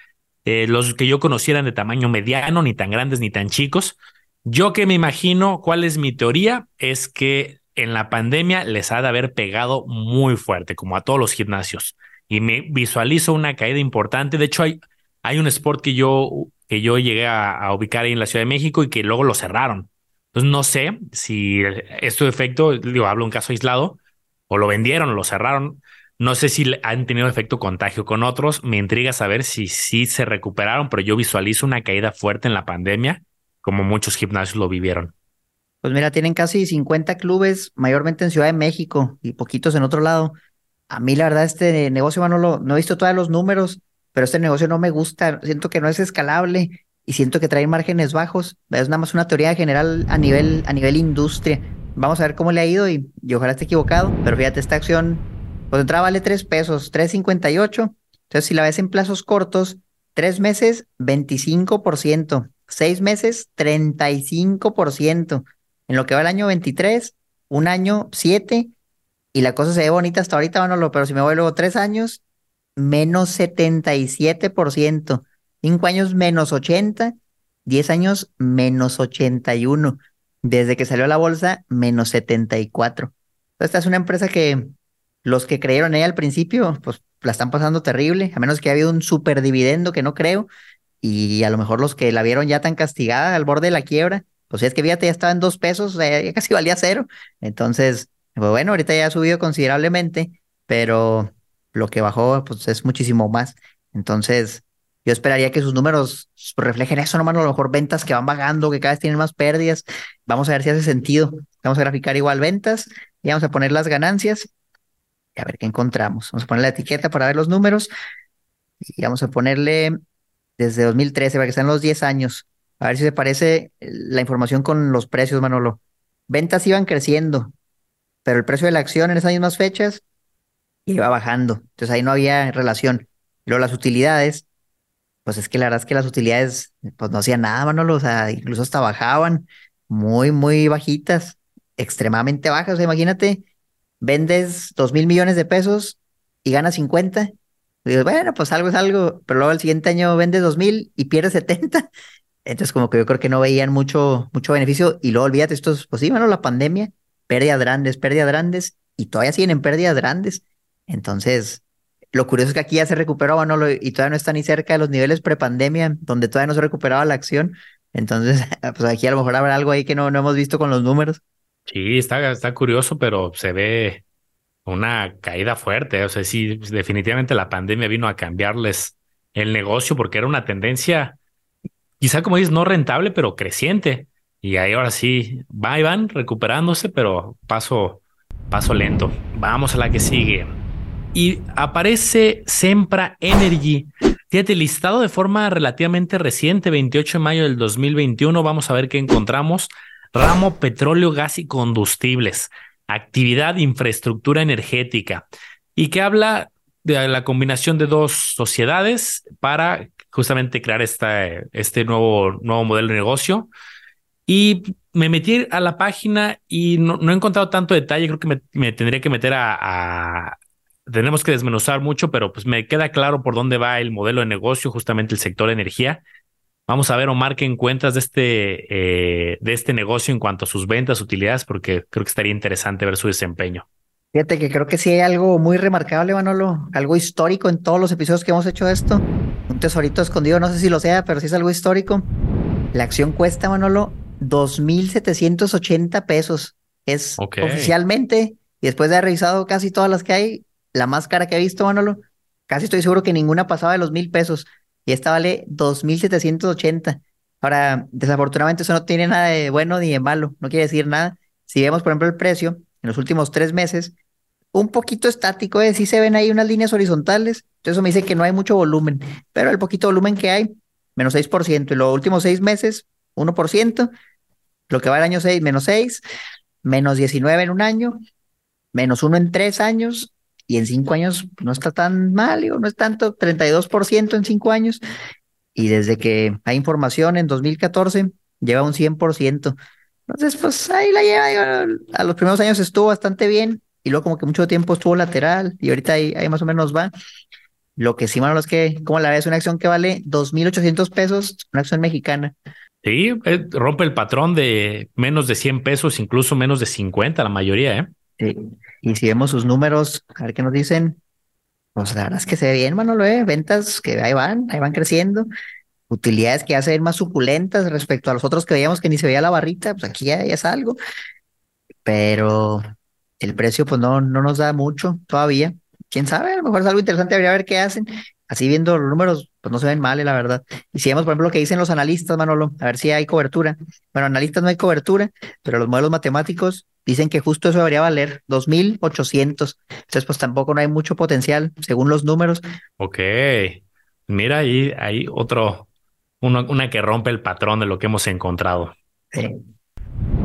eh, los que yo conocieran de tamaño mediano, ni tan grandes ni tan chicos. Yo que me imagino, ¿cuál es mi teoría? Es que en la pandemia les ha de haber pegado muy fuerte, como a todos los gimnasios. Y me visualizo una caída importante. De hecho, hay, hay un sport que yo, que yo llegué a, ubicar ahí en la Ciudad de México y que luego lo cerraron. Entonces, no sé si esto de efecto, digo, hablo un caso aislado, o lo vendieron lo cerraron. No sé si han tenido efecto contagio con otros. Me intriga saber si sí se recuperaron, pero yo visualizo una caída fuerte en la pandemia, como muchos gimnasios lo vivieron. Pues mira, tienen casi 50 clubes, mayormente en Ciudad de México y poquitos en otro lado. A mí, la verdad, este negocio, no, lo, no he visto todos los números, pero este negocio no me gusta. Siento que no es escalable y siento que trae márgenes bajos. Es nada más una teoría general a nivel, a nivel industria. Vamos a ver cómo le ha ido y, y ojalá esté equivocado. Pero fíjate, esta acción pues entrada vale 3 pesos, 3.58. Entonces, si la ves en plazos cortos, 3 meses, 25%, 6 meses, 35%. En lo que va el año 23, un año 7, y la cosa se ve bonita hasta ahorita, bueno, pero si me voy luego 3 años, menos 77%, 5 años menos 80, 10 años menos 81, desde que salió la bolsa, menos 74. Entonces, esta es una empresa que los que creyeron en ella al principio, pues la están pasando terrible, a menos que haya habido un super dividendo que no creo, y a lo mejor los que la vieron ya tan castigada al borde de la quiebra, pues es que fíjate, ya estaba en dos pesos, ya casi valía cero. Entonces, pues bueno, ahorita ya ha subido considerablemente, pero lo que bajó, pues es muchísimo más. Entonces, yo esperaría que sus números reflejen eso, nomás a lo mejor ventas que van bajando, que cada vez tienen más pérdidas. Vamos a ver si hace sentido. Vamos a graficar igual ventas y vamos a poner las ganancias a ver qué encontramos. Vamos a poner la etiqueta para ver los números y vamos a ponerle desde 2013 para que sean los 10 años. A ver si se parece la información con los precios, Manolo. Ventas iban creciendo, pero el precio de la acción en esas mismas fechas iba bajando. Entonces ahí no había relación. Luego las utilidades, pues es que la verdad es que las utilidades pues no hacían nada, Manolo. O sea, incluso hasta bajaban muy, muy bajitas, extremadamente bajas. O sea, imagínate vendes dos mil millones de pesos y ganas 50. Y dices, bueno, pues algo es algo, pero luego el siguiente año vendes dos mil y pierdes 70. (laughs) Entonces, como que yo creo que no veían mucho, mucho beneficio. Y luego olvídate, esto es, pues sí, bueno, la pandemia, pérdidas grandes, pérdidas grandes. y todavía siguen en pérdidas grandes. Entonces, lo curioso es que aquí ya se recuperó Manolo y todavía no está ni cerca de los niveles prepandemia, donde todavía no se recuperaba la acción. Entonces, (laughs) pues aquí a lo mejor habrá algo ahí que no, no hemos visto con los números. Sí, está, está curioso, pero se ve una caída fuerte. O sea, sí, definitivamente la pandemia vino a cambiarles el negocio porque era una tendencia, quizá como dices, no rentable, pero creciente. Y ahí ahora sí, va y van recuperándose, pero paso, paso lento. Vamos a la que sigue. Y aparece Sempra Energy. Fíjate, listado de forma relativamente reciente, 28 de mayo del 2021. Vamos a ver qué encontramos. Ramo petróleo, gas y combustibles. Actividad, infraestructura energética. Y que habla de la combinación de dos sociedades para justamente crear esta, este nuevo, nuevo modelo de negocio. Y me metí a la página y no, he encontrado tanto detalle. Creo que me, tendría que meter a, Tenemos que desmenuzar mucho, pero pues me queda claro por dónde va el modelo de negocio, justamente el sector energía. Vamos a ver, Omar, qué encuentras de este, eh, de este negocio en cuanto a sus ventas, utilidades, porque creo que estaría interesante ver su desempeño. Fíjate que creo que sí hay algo muy remarcable, Manolo, algo histórico en todos los episodios que hemos hecho esto. Un tesorito escondido, no sé si lo sea, pero sí es algo histórico. La acción cuesta, Manolo, 2.780 pesos. Es oficialmente, y después de haber revisado casi todas las que hay, la más cara que he visto, Manolo, casi estoy seguro que ninguna pasaba de los mil pesos. Y esta vale 2.780. Ahora, desafortunadamente eso no tiene nada de bueno ni de malo, no quiere decir nada. Si vemos, por ejemplo, el precio en los últimos tres meses, un poquito estático, ¿eh? sí se ven ahí unas líneas horizontales, entonces eso me dice que no hay mucho volumen, pero el poquito volumen que hay, menos 6%, y los últimos seis meses, 1%, lo que va el año 6, menos 6, menos 19 en un año, menos 1 en tres años, y en cinco años no está tan mal, digo, no es tanto, 32% en cinco años, y desde que hay información en 2014 lleva un 100%. Entonces, pues ahí la lleva, a los primeros años estuvo bastante bien, y luego como que mucho tiempo estuvo lateral, y ahorita ahí, ahí más o menos va. Lo que sí, mano, es que, como la ves, una acción que vale 2.800 pesos, una acción mexicana. Sí, eh, rompe el patrón de menos de 100 pesos, incluso menos de 50, la mayoría, ¿eh? Sí. Y si vemos sus números, a ver qué nos dicen, pues la verdad es que se ve bien, Manolo, ¿eh? Ventas que ahí van, ahí van creciendo. Utilidades que ya se ven más suculentas respecto a los otros que veíamos que ni se veía la barrita, pues aquí ya, es algo. Pero el precio, pues no, no nos da mucho todavía. Quién sabe, a lo mejor es algo interesante, habría ver qué hacen. Así viendo los números, pues no se ven mal, la verdad. Y si vemos, por ejemplo, lo que dicen los analistas, Manolo, a ver si hay cobertura. Bueno, analistas no hay cobertura, pero los modelos matemáticos dicen que justo eso debería valer 2.800. Entonces, pues tampoco no hay mucho potencial, según los números. Ok. Mira, ahí hay otro, una, que rompe el patrón de lo que hemos encontrado.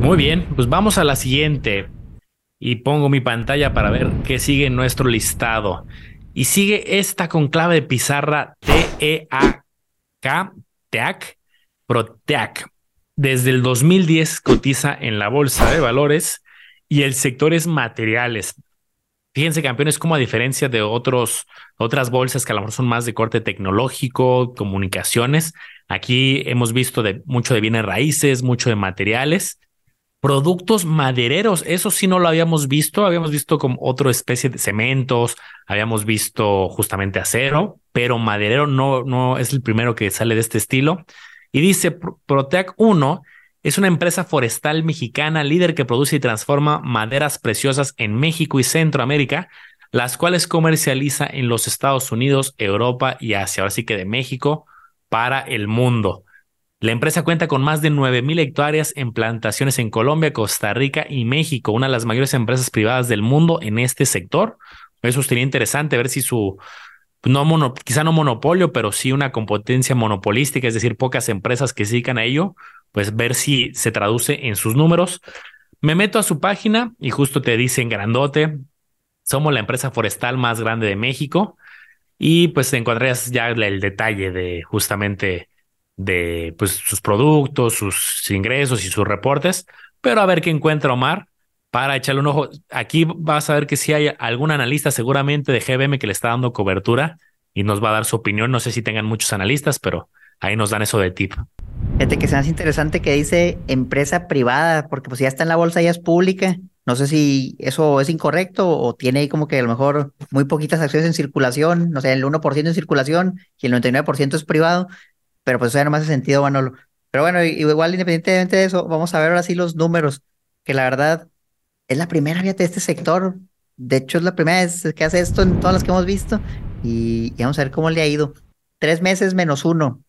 Muy bien, pues vamos a la siguiente. Y pongo mi pantalla para ver qué sigue en nuestro listado. Y sigue esta con clave de pizarra T-E-A-K, TEAC, Proteac. Desde el 2010 cotiza en la bolsa de valores y el sector es materiales. Fíjense, campeones, como a diferencia de otros, otras bolsas que a lo mejor son más de corte tecnológico, comunicaciones, aquí hemos visto mucho de bienes raíces, mucho de materiales productos madereros. Eso sí no lo habíamos visto. Habíamos visto como otra especie de cementos, habíamos visto justamente acero, pero maderero no, no es el primero que sale de este estilo. Y dice Proteac 1 es una empresa forestal mexicana líder que produce y transforma maderas preciosas en México y Centroamérica, las cuales comercializa en los Estados Unidos, Europa y Asia. Ahora sí que de México para el mundo. La empresa cuenta con más de 9.000 hectáreas en plantaciones en Colombia, Costa Rica y México, una de las mayores empresas privadas del mundo en este sector. Eso sería interesante ver si su, no mono, quizá no monopolio, pero sí una competencia monopolística, es decir, pocas empresas que se dedican a ello, pues ver si se traduce en sus números. Me meto a su página y justo te dicen grandote, somos la empresa forestal más grande de México y pues encontrarías ya el detalle de justamente de pues, sus productos, sus ingresos y sus reportes, pero a ver qué encuentra Omar para echarle un ojo. Aquí vas a ver que si hay algún analista seguramente de GBM que le está dando cobertura y nos va a dar su opinión. No sé si tengan muchos analistas, pero ahí nos dan eso de tip. Fíjate que se hace interesante que dice empresa privada, porque pues ya está en la bolsa, ya es pública. No sé si eso es incorrecto o tiene ahí como que a lo mejor muy poquitas acciones en circulación, no sé, el 1% en circulación y el 99% es privado, pero pues eso ya no me hace sentido, Manolo. Pero bueno, igual independientemente de eso, vamos a ver ahora sí los números, que la verdad es la primera, fíjate, de este sector. De hecho, es la primera vez que hace esto en todas las que hemos visto y vamos a ver cómo le ha ido. Tres meses menos uno,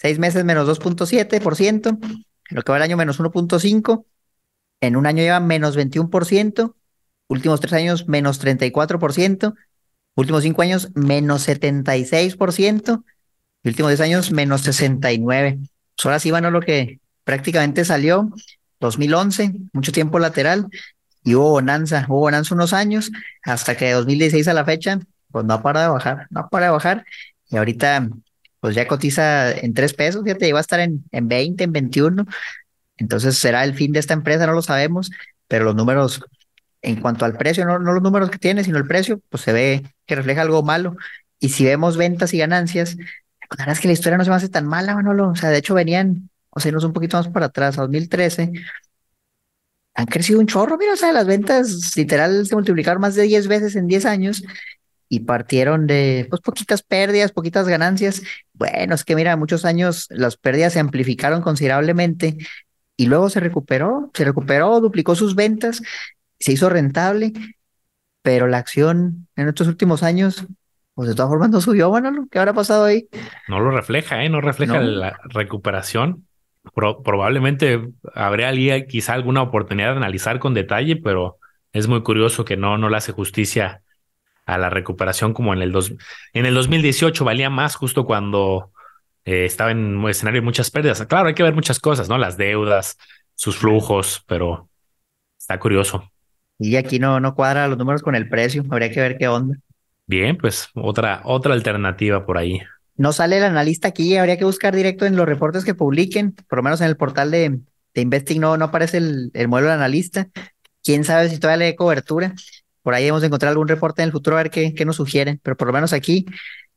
seis meses menos 2.7%, en lo que va el año menos 1.5%, en un año lleva menos 21%, últimos tres años menos 34%, últimos cinco años menos 76%, y últimos diez años menos 69%. Pues ahora sí, bueno, lo que prácticamente salió, 2011, mucho tiempo lateral, y hubo bonanza, hubo bonanza unos años, hasta que de 2016 a la fecha, pues no ha parado de bajar, no ha parado de bajar, y ahorita pues ya cotiza en tres pesos, fíjate, iba a estar en, en 20, en 21, entonces, ¿será el fin de esta empresa? No lo sabemos, pero los números, en cuanto al precio, no, no los números que tiene, sino el precio, pues se ve que refleja algo malo. Y si vemos ventas y ganancias, la verdad es que la historia no se me hace tan mala, Manolo. O sea, de hecho venían, o sea, irnos un poquito más para atrás, a 2013, han crecido un chorro, mira, o sea, las ventas literal se multiplicaron más de 10 veces en 10 años y partieron de pues poquitas pérdidas, poquitas ganancias. Bueno, es que mira, muchos años las pérdidas se amplificaron considerablemente y luego se recuperó, se recuperó, duplicó sus ventas, se hizo rentable, pero la acción en estos últimos años, pues de todas formas no subió, bueno, ¿qué habrá pasado ahí? No lo refleja, ¿eh? No refleja la recuperación. probablemente habría quizá alguna oportunidad de analizar con detalle, pero es muy curioso que no, no le hace justicia a la recuperación como en el, dos, en el 2018 valía más justo cuando eh, estaba en un escenario de muchas pérdidas. Claro, hay que ver muchas cosas, ¿no? Las deudas, sus flujos, pero está curioso. Y aquí no, no cuadra los números con el precio, habría que ver qué onda. Bien, pues otra, otra alternativa por ahí. No sale el analista aquí, habría que buscar directo en los reportes que publiquen, por lo menos en el portal de, de Investing no, no aparece el, el modelo del analista. Quién sabe si todavía le dé cobertura. Por ahí hemos encontrar algún reporte en el futuro a ver qué, qué nos sugieren, pero por lo menos aquí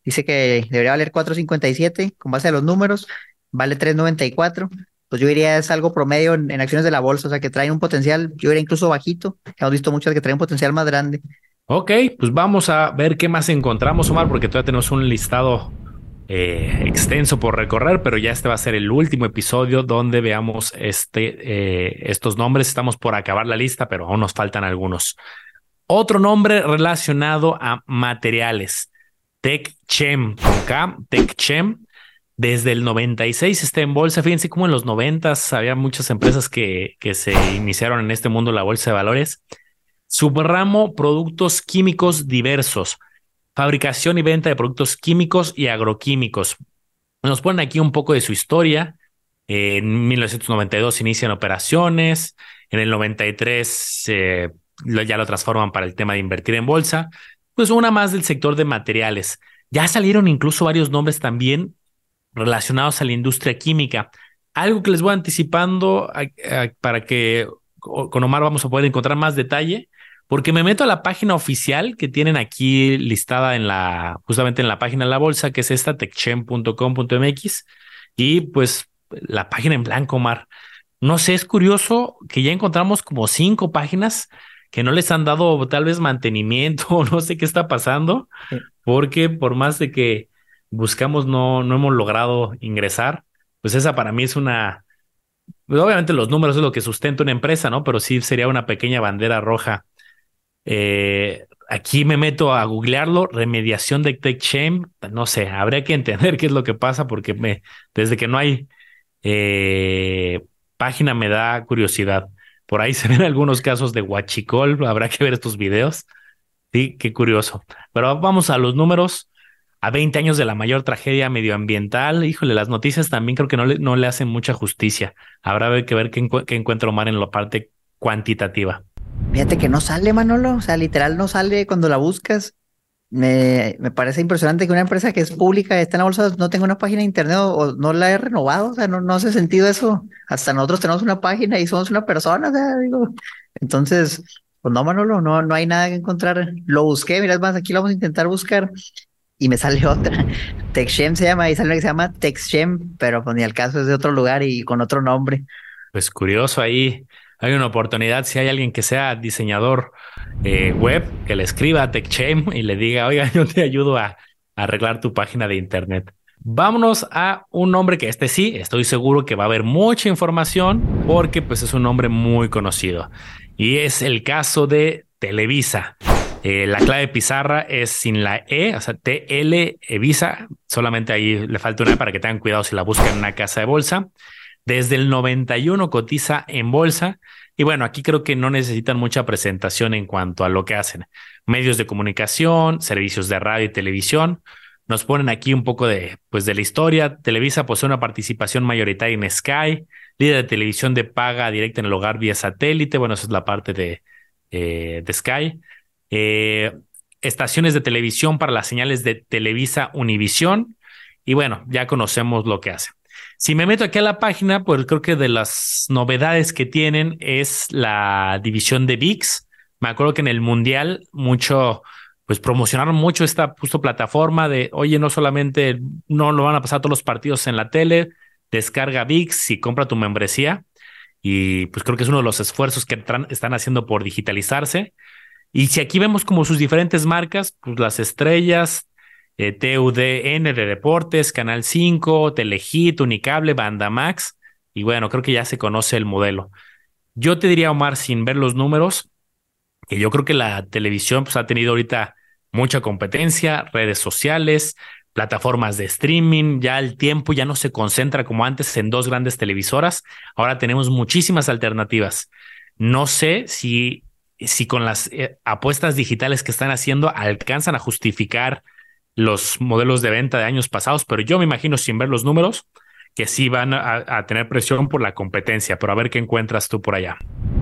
Dice que debería valer 4.57 con base a los números, vale 3.94. Pues yo diría es algo promedio en, acciones de la bolsa, o sea que traen un potencial, yo diría incluso bajito. Hemos visto muchas que traen un potencial más grande. Ok, pues vamos a ver qué más encontramos, Omar, porque todavía tenemos un listado eh, extenso por recorrer, pero ya este va a ser el último episodio donde veamos este, eh, estos nombres. Estamos por acabar la lista, pero aún nos faltan algunos. Otro nombre relacionado a materiales. TechChem K, TechChem. Desde el 96 está en bolsa. Fíjense cómo en los 90 había muchas empresas que, que se iniciaron en este mundo, la bolsa de valores. Subramo productos químicos diversos. Fabricación y venta de productos químicos y agroquímicos. Nos ponen aquí un poco de su historia. En 1992 inician operaciones. En el 93 eh, ya lo transforman para el tema de invertir en bolsa. Pues una más del sector de materiales. Ya salieron incluso varios nombres también relacionados a la industria química. Algo que les voy anticipando para que con Omar vamos a poder encontrar más detalle, porque me meto a la página oficial que tienen aquí listada en la, justamente en la página de la bolsa, que es esta techchem.com.mx, y pues la página en blanco, Omar. No sé, es curioso que ya encontramos como cinco páginas que no les han dado tal vez mantenimiento (laughs) o no sé qué está pasando, porque por más de que buscamos no, no hemos logrado ingresar, pues esa para mí es una, pues obviamente los números es lo que sustenta una empresa, ¿no? Pero sí sería una pequeña bandera roja. Eh, aquí me meto a googlearlo, remediación de tech shame, no sé, habría que entender (laughs) qué es lo que pasa porque me, desde que no hay eh, página me da curiosidad. Por ahí se ven algunos casos de huachicol, habrá que ver estos videos. Sí, qué curioso. Pero vamos a los números. A 20 años de la mayor tragedia medioambiental, híjole, las noticias también creo que no le, no le hacen mucha justicia. Habrá que ver qué, qué encuentra Omar en la parte cuantitativa. Fíjate que no sale, Manolo. O sea, literal no sale cuando la buscas. Me, me, parece impresionante que una empresa que es pública, está en la bolsa, no tenga una página de internet o, no la he renovado. O sea, no, no hace sentido eso. Hasta nosotros tenemos una página y somos una persona. O sea, digo. Entonces, pues no, Manolo, no, no hay nada que encontrar. Lo busqué, mira, más, aquí lo vamos a intentar buscar y me sale (laughs) otra. TechShem se llama, y sale una que se llama TechShem, pero pues ni al caso es de otro lugar y con otro nombre. Pues curioso ahí. Hay una oportunidad, si hay alguien que sea diseñador eh, web, que le escriba a TechChain y le diga, oiga, (laughs) yo te ayudo a, arreglar tu página de internet. Vámonos a un nombre que este sí, estoy seguro que va a haber mucha información porque pues es un nombre muy conocido y es el caso de Televisa. Eh, la clave pizarra es sin la E, o sea, TL Evisa. Solamente ahí le falta una para que tengan cuidado si la buscan en una casa de bolsa. Desde el 91 cotiza en bolsa. Y bueno, aquí creo que no necesitan mucha presentación en cuanto a lo que hacen. Medios de comunicación, servicios de radio y televisión. Nos ponen aquí un poco de, pues, de la historia. Televisa posee una participación mayoritaria en Sky, líder de televisión de paga directa en el hogar vía satélite. Bueno, esa es la parte de, eh, de Sky. Eh, estaciones de televisión para las señales de Televisa Univisión. Y bueno, ya conocemos lo que hace. Si me meto aquí a la página, pues creo que de las novedades que tienen es la división de VIX. Me acuerdo que en el Mundial mucho, pues promocionaron mucho esta justo plataforma de, oye, no solamente no lo van a pasar todos los partidos en la tele, descarga VIX y compra tu membresía. Y pues creo que es uno de los esfuerzos que están haciendo por digitalizarse. Y si aquí vemos como sus diferentes marcas, pues las estrellas, eh, TUDN de Deportes, Canal 5, Telehit, Unicable, Banda Max. Y bueno, creo que ya se conoce el modelo. Yo te diría, Omar, sin ver los números, que yo creo que la televisión pues, ha tenido ahorita mucha competencia, redes sociales, plataformas de streaming, ya el tiempo ya no se concentra como antes en dos grandes televisoras, ahora tenemos muchísimas alternativas. No sé si si con las eh, apuestas digitales que están haciendo alcanzan a justificar los modelos de venta de años pasados, pero yo me imagino sin ver los números que sí van a, tener presión por la competencia, pero a ver qué encuentras tú por allá.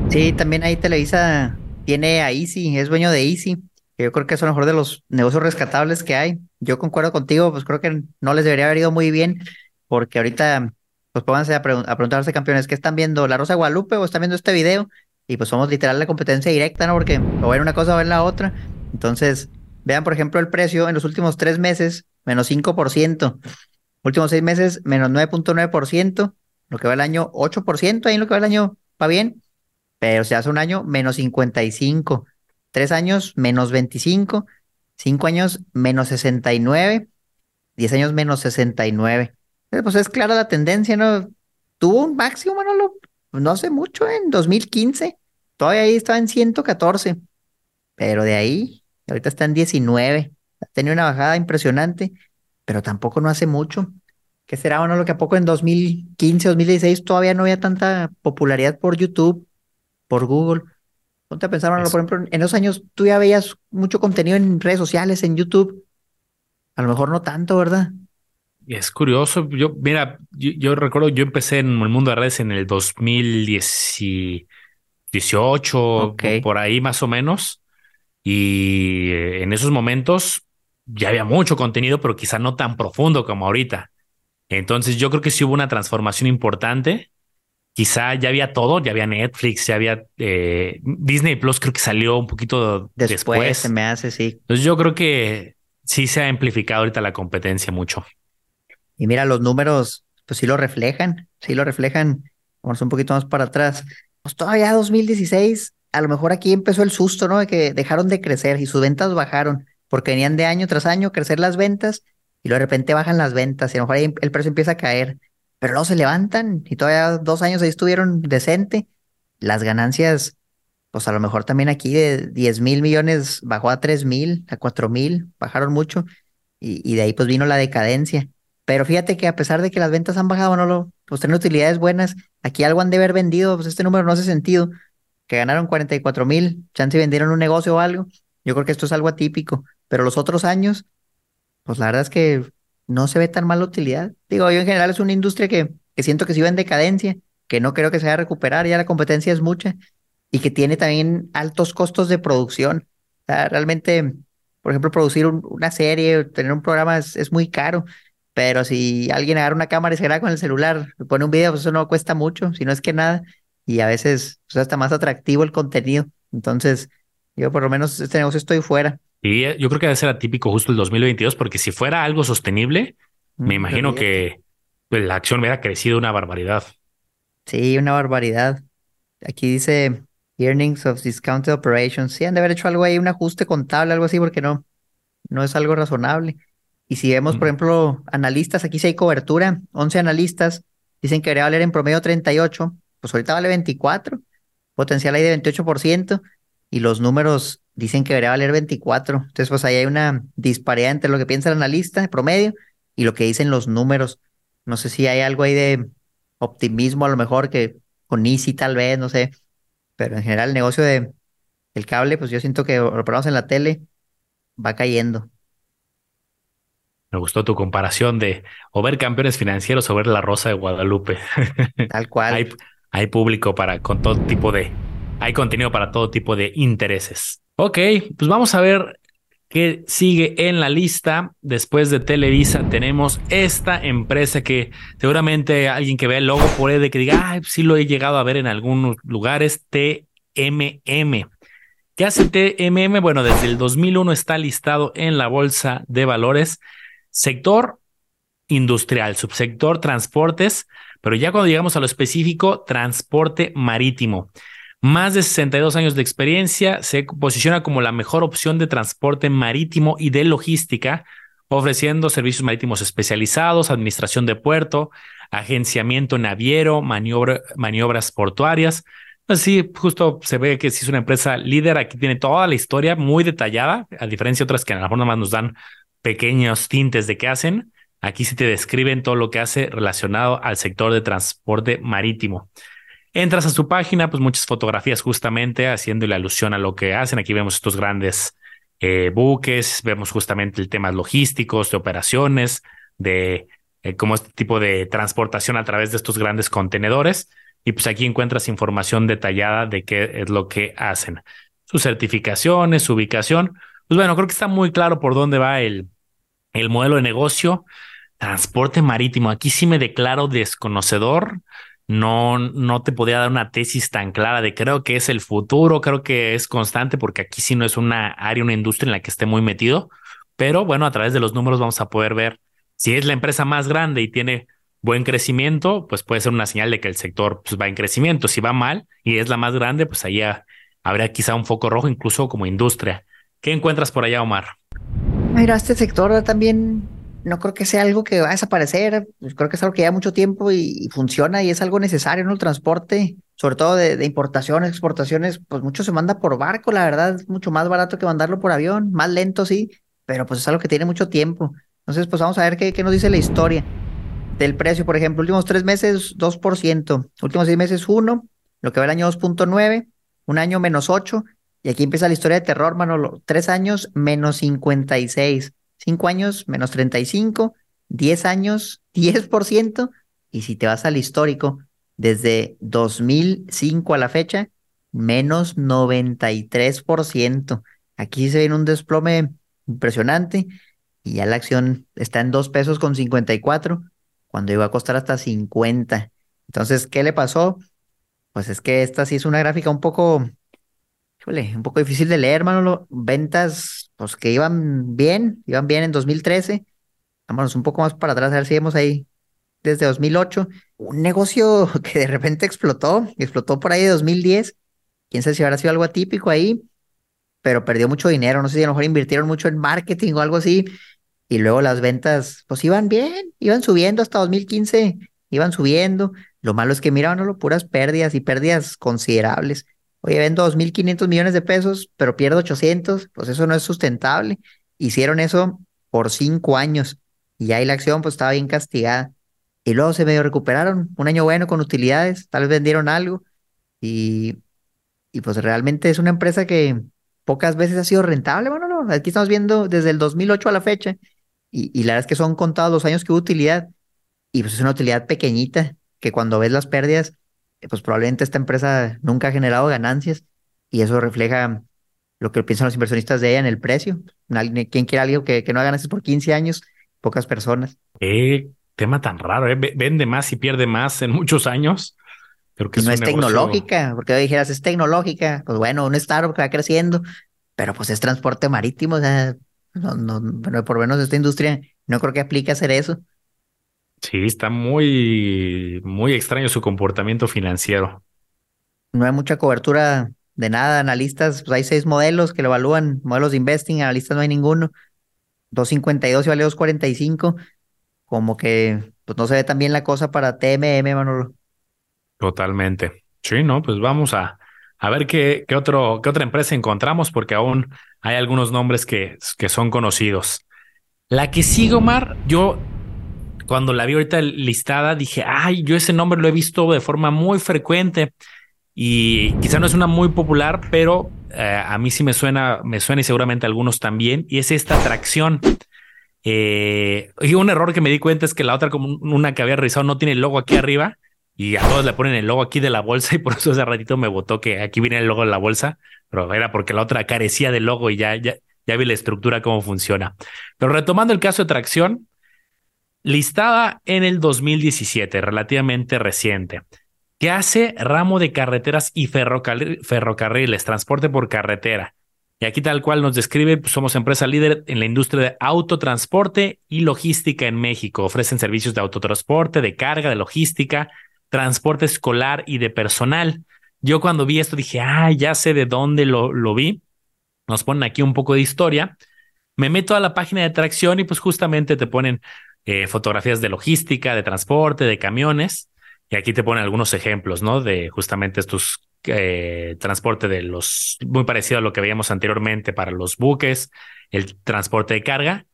Sí, también ahí Televisa tiene a Easy, es dueño de Easy, que yo creo que es uno mejor de los negocios rescatables que hay. Yo concuerdo contigo, pues creo que no les debería haber ido muy bien, porque ahorita, pues pónganse a, a preguntarse, campeones, ¿qué están viendo? ¿La Rosa de Guadalupe o están viendo este video? y pues somos literal la competencia directa, ¿no? Porque o en una cosa o en la otra. Entonces, vean, por ejemplo, el precio en los últimos tres meses, menos 5%. Últimos seis meses, menos 9.9%. Lo que va el año, 8%. Ahí en lo que va el año va bien. Pero si hace un año, menos 55. Tres años, menos 25. Cinco años, menos 69. Diez años, menos 69. Pues es clara la tendencia, ¿no? Tuvo un máximo, Manolo, no hace mucho, en 2015. Todavía ahí estaba en 114, pero de ahí, ahorita está en 19. Ha tenido una bajada impresionante, pero tampoco no hace mucho. ¿Qué será bueno lo que a poco en 2015, 2016 todavía no había tanta popularidad por YouTube, por Google? Ponte a pensar, por ejemplo, en esos años tú ya veías mucho contenido en redes sociales, en YouTube. A lo mejor no tanto, ¿verdad? Es curioso. Yo, mira, yo, recuerdo, yo empecé en el mundo de redes en el 2018 18, por ahí más o menos. Y eh, en esos momentos ya había mucho contenido, pero quizá no tan profundo como ahorita. Entonces yo creo que sí hubo una transformación importante. Quizá ya había todo, ya había Netflix, ya había eh, Disney Plus, creo que salió un poquito después, después. Se me hace, sí. Entonces yo creo que sí se ha amplificado ahorita la competencia mucho. Y mira, los números, pues sí lo reflejan, sí lo reflejan. Vamos un poquito más para atrás pues todavía 2016, a lo mejor aquí empezó el susto, ¿no? De que dejaron de crecer y sus ventas bajaron, porque venían de año tras año crecer las ventas y luego de repente bajan las ventas y a lo mejor ahí el precio empieza a caer, pero luego se levantan y todavía dos años ahí estuvieron decente. Las ganancias, pues a lo mejor también aquí de 10 mil millones bajó a 3 mil, a 4 mil, bajaron mucho y, y de ahí pues vino la decadencia. Pero fíjate que a pesar de que las ventas han bajado, no lo, pues tienen utilidades buenas, aquí algo han de haber vendido, pues este número no hace sentido, que ganaron 44 mil, chance vendieron un negocio o algo, yo creo que esto es algo atípico, pero los otros años, pues la verdad es que no se ve tan mal la utilidad. Digo, yo en general es una industria que, que siento que se iba en decadencia, que no creo que se vaya a recuperar, ya la competencia es mucha y que tiene también altos costos de producción. Realmente, por ejemplo, producir una serie, tener un programa es muy caro pero si alguien agarra una cámara y se graba con el celular, pone un video, pues eso no cuesta mucho, si no es que nada. Y a veces pues, está más atractivo el contenido. Entonces, yo por lo menos este negocio estoy fuera. Y yo creo que debe ser atípico justo el 2022, porque si fuera algo sostenible, me mm, imagino que pues, la acción hubiera crecido una barbaridad. Sí, una barbaridad. Aquí dice Earnings of Discounted Operations. Sí, han de haber hecho algo ahí, un ajuste contable, algo así, porque no, no es algo razonable. Y si vemos, por ejemplo, analistas, aquí sí hay cobertura, 11 analistas dicen que debería valer en promedio 38, pues ahorita vale 24, potencial ahí de 28%, y los números dicen que debería valer 24. Entonces, pues ahí hay una disparidad entre lo que piensa el analista promedio y lo que dicen los números. No sé si hay algo ahí de optimismo, a lo mejor que con Easy tal vez, no sé, pero en general el negocio de el cable, pues yo siento que lo ponemos en la tele, va cayendo. Me gustó tu comparación de o ver campeones financieros o ver la Rosa de Guadalupe. Tal cual. (laughs) hay, hay público para con todo tipo de, hay contenido para todo tipo de intereses. Ok, pues vamos a ver qué sigue en la lista. Después de Televisa tenemos esta empresa que seguramente alguien que vea el logo puede que diga, ah, sí lo he llegado a ver en algunos lugares, TMM. ¿Qué hace TMM? Bueno, desde el 2001 está listado en la bolsa de valores sector industrial, subsector transportes, pero ya cuando llegamos a lo específico, transporte marítimo. Más de 62 años de experiencia, se posiciona como la mejor opción de transporte marítimo y de logística, ofreciendo servicios marítimos especializados, administración de puerto, agenciamiento naviero, maniobras portuarias. Así, justo se ve que si es una empresa líder, aquí tiene toda la historia muy detallada, a diferencia de otras que a lo mejor más nos dan pequeños tintes de qué hacen. Aquí sí te describen todo lo que hace relacionado al sector de transporte marítimo. Entras a su página, pues muchas fotografías justamente haciéndole alusión a lo que hacen. Aquí vemos estos grandes eh, buques, vemos justamente el tema logísticos, de operaciones, de eh, cómo este tipo de transportación a través de estos grandes contenedores. Y pues aquí encuentras información detallada de qué es lo que hacen. Sus certificaciones, su ubicación. Pues bueno, creo que está muy claro por dónde va el, el modelo de negocio. Transporte marítimo. Aquí sí me declaro desconocedor. No, no te podía dar una tesis tan clara de creo que es el futuro, creo que es constante, porque aquí sí no es una área, una industria en la que esté muy metido. Pero bueno, a través de los números vamos a poder ver si es la empresa más grande y tiene buen crecimiento, pues puede ser una señal de que el sector pues, va en crecimiento. Si va mal y es la más grande, pues ahí habría quizá un foco rojo, incluso como industria. ¿Qué encuentras por allá, Omar? Mira, este sector también no creo que sea algo que va a desaparecer. Pues creo que es algo que lleva mucho tiempo y, funciona y es algo necesario, ¿no? El transporte, sobre todo de, importaciones, exportaciones, pues mucho se manda por barco, la verdad, es mucho más barato que mandarlo por avión, más lento, sí, pero pues es algo que tiene mucho tiempo. Entonces, pues vamos a ver qué, qué nos dice la historia del precio. Por ejemplo, últimos tres meses, 2%, últimos seis meses, 1, lo que va el año 2.9, un año menos 8 y aquí empieza la historia de terror, Manolo. Tres años menos 56, cinco años menos 35, diez años (laughs) 10%. Y si te vas al histórico, desde 2005 a la fecha, menos 93%. Aquí se viene un desplome impresionante y ya la acción está en dos pesos con 54 cuando iba a costar hasta 50. Entonces, ¿qué le pasó? Pues es que esta sí es una gráfica un poco un poco difícil de leer, hermano. Ventas, pues que iban bien, iban bien en 2013. Vámonos un poco más para atrás, a ver si vemos ahí desde 2008. Un negocio (laughs) que de repente explotó, explotó por ahí de 2010. Quién sabe si habrá sido algo atípico ahí, pero perdió mucho dinero. No sé si a lo mejor invirtieron mucho en marketing o algo así. Y luego las ventas, pues iban bien, iban subiendo hasta 2015, iban subiendo. Lo malo es que miraban puras pérdidas y pérdidas considerables. Oye, vendo 2.500 millones de pesos, pero pierdo 800, pues eso no es sustentable. Hicieron eso por cinco años y ahí la acción pues estaba bien castigada. Y luego se medio recuperaron, un año bueno con utilidades, tal vez vendieron algo y, y pues realmente es una empresa que pocas veces ha sido rentable. Bueno, no, aquí estamos viendo desde el 2008 a la fecha y, y la verdad es que son contados los años que hubo utilidad y pues es una utilidad pequeñita que cuando ves las pérdidas pues probablemente esta empresa nunca ha generado ganancias y eso refleja lo que piensan los inversionistas de ella en el precio. ¿Quién quiere algo que, que no haga ganancias por 15 años? Pocas personas. Qué tema tan raro, ¿eh? Vende más y pierde más en muchos años. Creo que no es, tecnológica, porque dijeras es tecnológica, pues bueno, un startup que va creciendo, pero pues es transporte marítimo, o sea, no, no, bueno, por lo menos esta industria no creo que aplique hacer eso. Sí, está muy, muy extraño su comportamiento financiero. no hay mucha cobertura de nada, analistas, pues hay seis modelos que lo evalúan, modelos de investing, analistas no hay ninguno, 252 y vale 245, como que pues no se ve tan bien la cosa para TMM, Manolo. Totalmente. Sí, no, pues vamos a, a ver qué, qué, otro, qué otra empresa encontramos, porque aún hay algunos nombres que, que son conocidos. La que sigue, Omar, yo cuando la vi ahorita listada dije, ay, yo ese nombre lo he visto de forma muy frecuente y quizá no es una muy popular, pero eh, a mí sí me suena, me suena y seguramente a algunos también, y es esta atracción. Eh, y un error que me di cuenta es que la otra, como una que había revisado, no tiene el logo aquí arriba y a todos le ponen el logo aquí de la bolsa (laughs) y por eso ese ratito me votó que aquí viene el logo de la bolsa, pero era porque la otra carecía del logo y ya, ya, ya vi la estructura, cómo funciona. Pero retomando el caso de tracción, listada en el 2017, relativamente reciente, que hace ramo de carreteras y ferrocarriles, transporte por carretera. Y aquí tal cual nos describe, pues, somos empresa líder en la industria de autotransporte y logística en México. Ofrecen servicios de autotransporte, de carga, de logística, transporte escolar y de personal. Yo cuando vi esto dije, ah, ya sé de dónde lo, lo vi. Nos ponen aquí un poco de historia. Me meto a la página de tracción y pues justamente te ponen eh, fotografías de logística, de transporte, de camiones. Y aquí te ponen algunos ejemplos, ¿no? De justamente estos eh, transporte de los, muy parecido a lo que veíamos anteriormente para los buques, el transporte de carga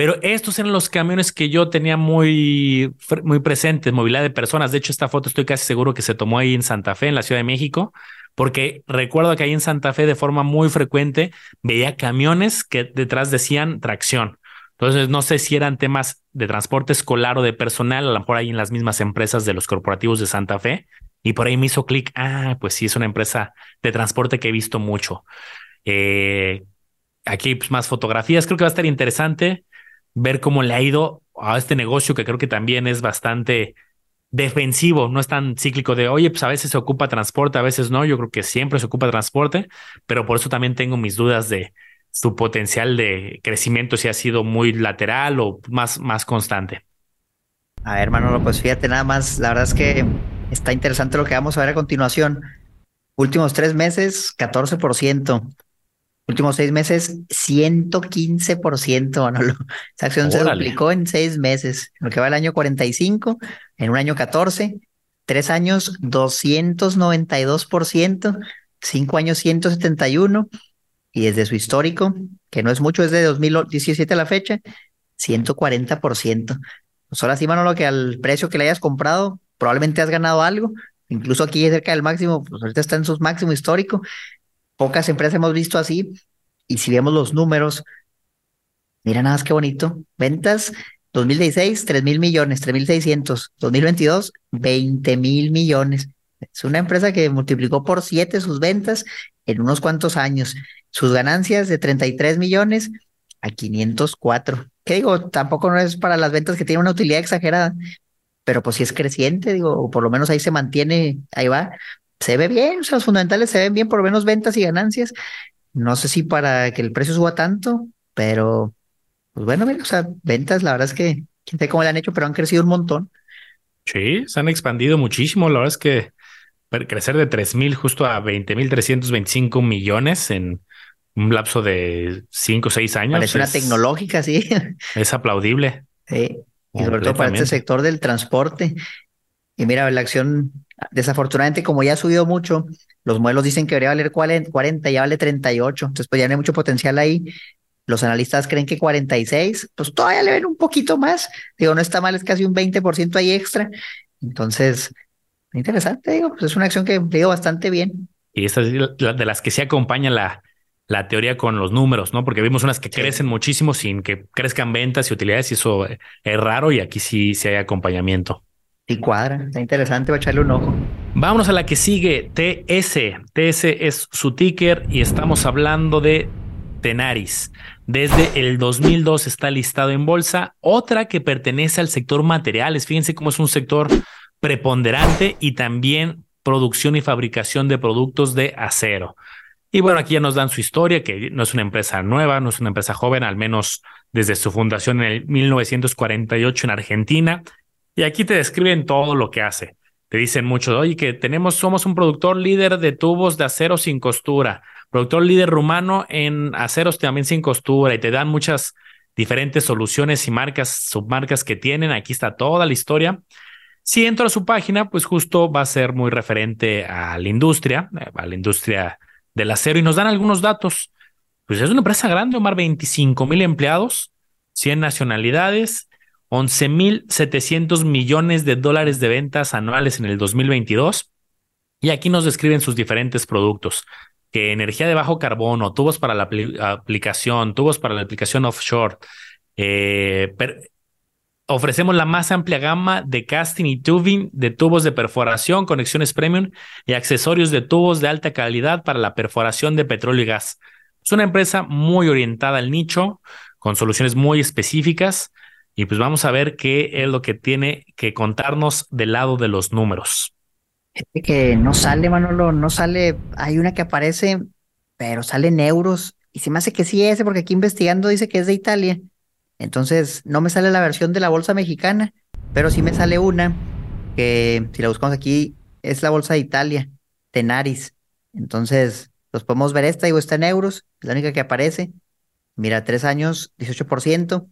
pero estos eran los camiones que yo tenía muy, muy presentes, movilidad de personas. De hecho, esta foto estoy casi seguro que se tomó ahí en Santa Fe, en la Ciudad de México, porque recuerdo que ahí en Santa Fe de forma muy frecuente veía camiones que detrás decían tracción. Entonces, no sé si eran temas de transporte escolar o de personal, a lo mejor ahí en las mismas empresas de los corporativos de Santa Fe. Y por ahí me hizo clic, ah, pues sí, es una empresa de transporte que he visto mucho. Eh, aquí pues, más fotografías, creo que va a estar interesante ver cómo le ha ido a este negocio que creo que también es bastante defensivo, no es tan cíclico de, oye, pues a veces se ocupa transporte, a veces no, yo creo que siempre se ocupa transporte, pero por eso también tengo mis dudas de su potencial de crecimiento, si ha sido muy lateral o más, más constante. A ver, Manolo, pues fíjate nada más, la verdad es que está interesante lo que vamos a ver a continuación. Últimos tres meses, 14%. Últimos seis meses, 115%, Manolo. Esa acción se duplicó en seis meses. En lo que va el año 45, en un año 14, tres años 292%, cinco años 171, y desde su histórico, que no es mucho, es de 2017 a la fecha, 140%. Pues ahora sí, Manolo, que al precio que le hayas comprado, probablemente has ganado algo. Incluso aquí cerca del máximo, pues ahorita está en su máximo histórico. Pocas empresas hemos visto así. Y si vemos los números, mira nada más qué bonito. Ventas 2016, 3 mil millones, 3 mil 600. 2022, 20 mil millones. Es una empresa que multiplicó por 7 sus ventas en unos cuantos años. Sus ganancias de 33 millones a 504. ¿Qué digo? Tampoco no es para las ventas que tienen una utilidad exagerada, pero pues si es creciente, digo, o por lo menos ahí se mantiene, ahí va se ve bien, o sea, los fundamentales se ven bien, por lo menos ventas y ganancias. No sé si para que el precio suba tanto, pero pues bueno, mira, o sea, ventas, la verdad es que quién sabe cómo le han hecho, pero han crecido un montón. Sí, se han expandido muchísimo. La verdad es que crecer de 3 mil justo a 20 mil 325 millones en un lapso de 5 o 6 años. Parece una tecnológica, sí. Es aplaudible. Sí. Y sobre todo para este sector del transporte. Y mira, la acción, desafortunadamente, como ya ha subido mucho, los modelos dicen que debería valer 40, ya vale 38. Entonces, pues ya no hay mucho potencial ahí. Los analistas creen que 46, pues todavía le ven un poquito más. Digo, no está mal, es casi un 20% ahí extra. Entonces, interesante, digo, pues es una acción que digo bastante bien. Y esta es de las que se acompaña la, la teoría con los números, ¿no? Porque vimos unas que crecen muchísimo sin que crezcan ventas y utilidades y eso es raro y aquí sí, sí hay acompañamiento. Y cuadra, está interesante, voy a echarle un ojo. Vámonos a la que sigue, TS. TS es su ticker y estamos hablando de Tenaris. Desde el 2002 está listado en bolsa. Otra que pertenece al sector materiales. Fíjense cómo es un sector preponderante y también producción y fabricación de productos de acero. Y bueno, aquí ya nos dan su historia, que no es una empresa nueva, no es una empresa joven, al menos desde su fundación en el 1948 en Argentina. Y aquí te describen todo lo que hace. te dicen mucho, oye, que tenemos, somos un productor líder de tubos de acero sin costura, productor líder rumano en aceros también sin costura, y te dan muchas diferentes soluciones y marcas, submarcas que tienen. Aquí está toda la historia. Si entro a su página, pues justo va a ser muy referente a la industria, a la industria del acero, y nos dan algunos datos. Pues es una empresa grande, Omar, 25 mil empleados, 100 nacionalidades, 11.700 millones de dólares de ventas anuales en el 2022. Y aquí nos describen sus diferentes productos, que energía de bajo carbono, tubos para la aplicación, tubos para la aplicación offshore. Eh, ofrecemos la más amplia gama de casting y tubing de tubos de perforación, conexiones premium y accesorios de tubos de alta calidad para la perforación de petróleo y gas. Es una empresa muy orientada al nicho, con soluciones muy específicas y pues vamos a ver qué es lo que tiene que contarnos del lado de los números. Que no sale, Manolo, no sale. Hay una que aparece, pero sale en euros. Y se me hace que sí ese, porque aquí investigando dice que es de Italia. Entonces no me sale la versión de la bolsa mexicana, pero sí me sale una que, si la buscamos aquí, es la bolsa de Italia, Tenaris. Entonces, los podemos ver esta, digo, está en euros, es la única que aparece. Mira, tres años, 18%.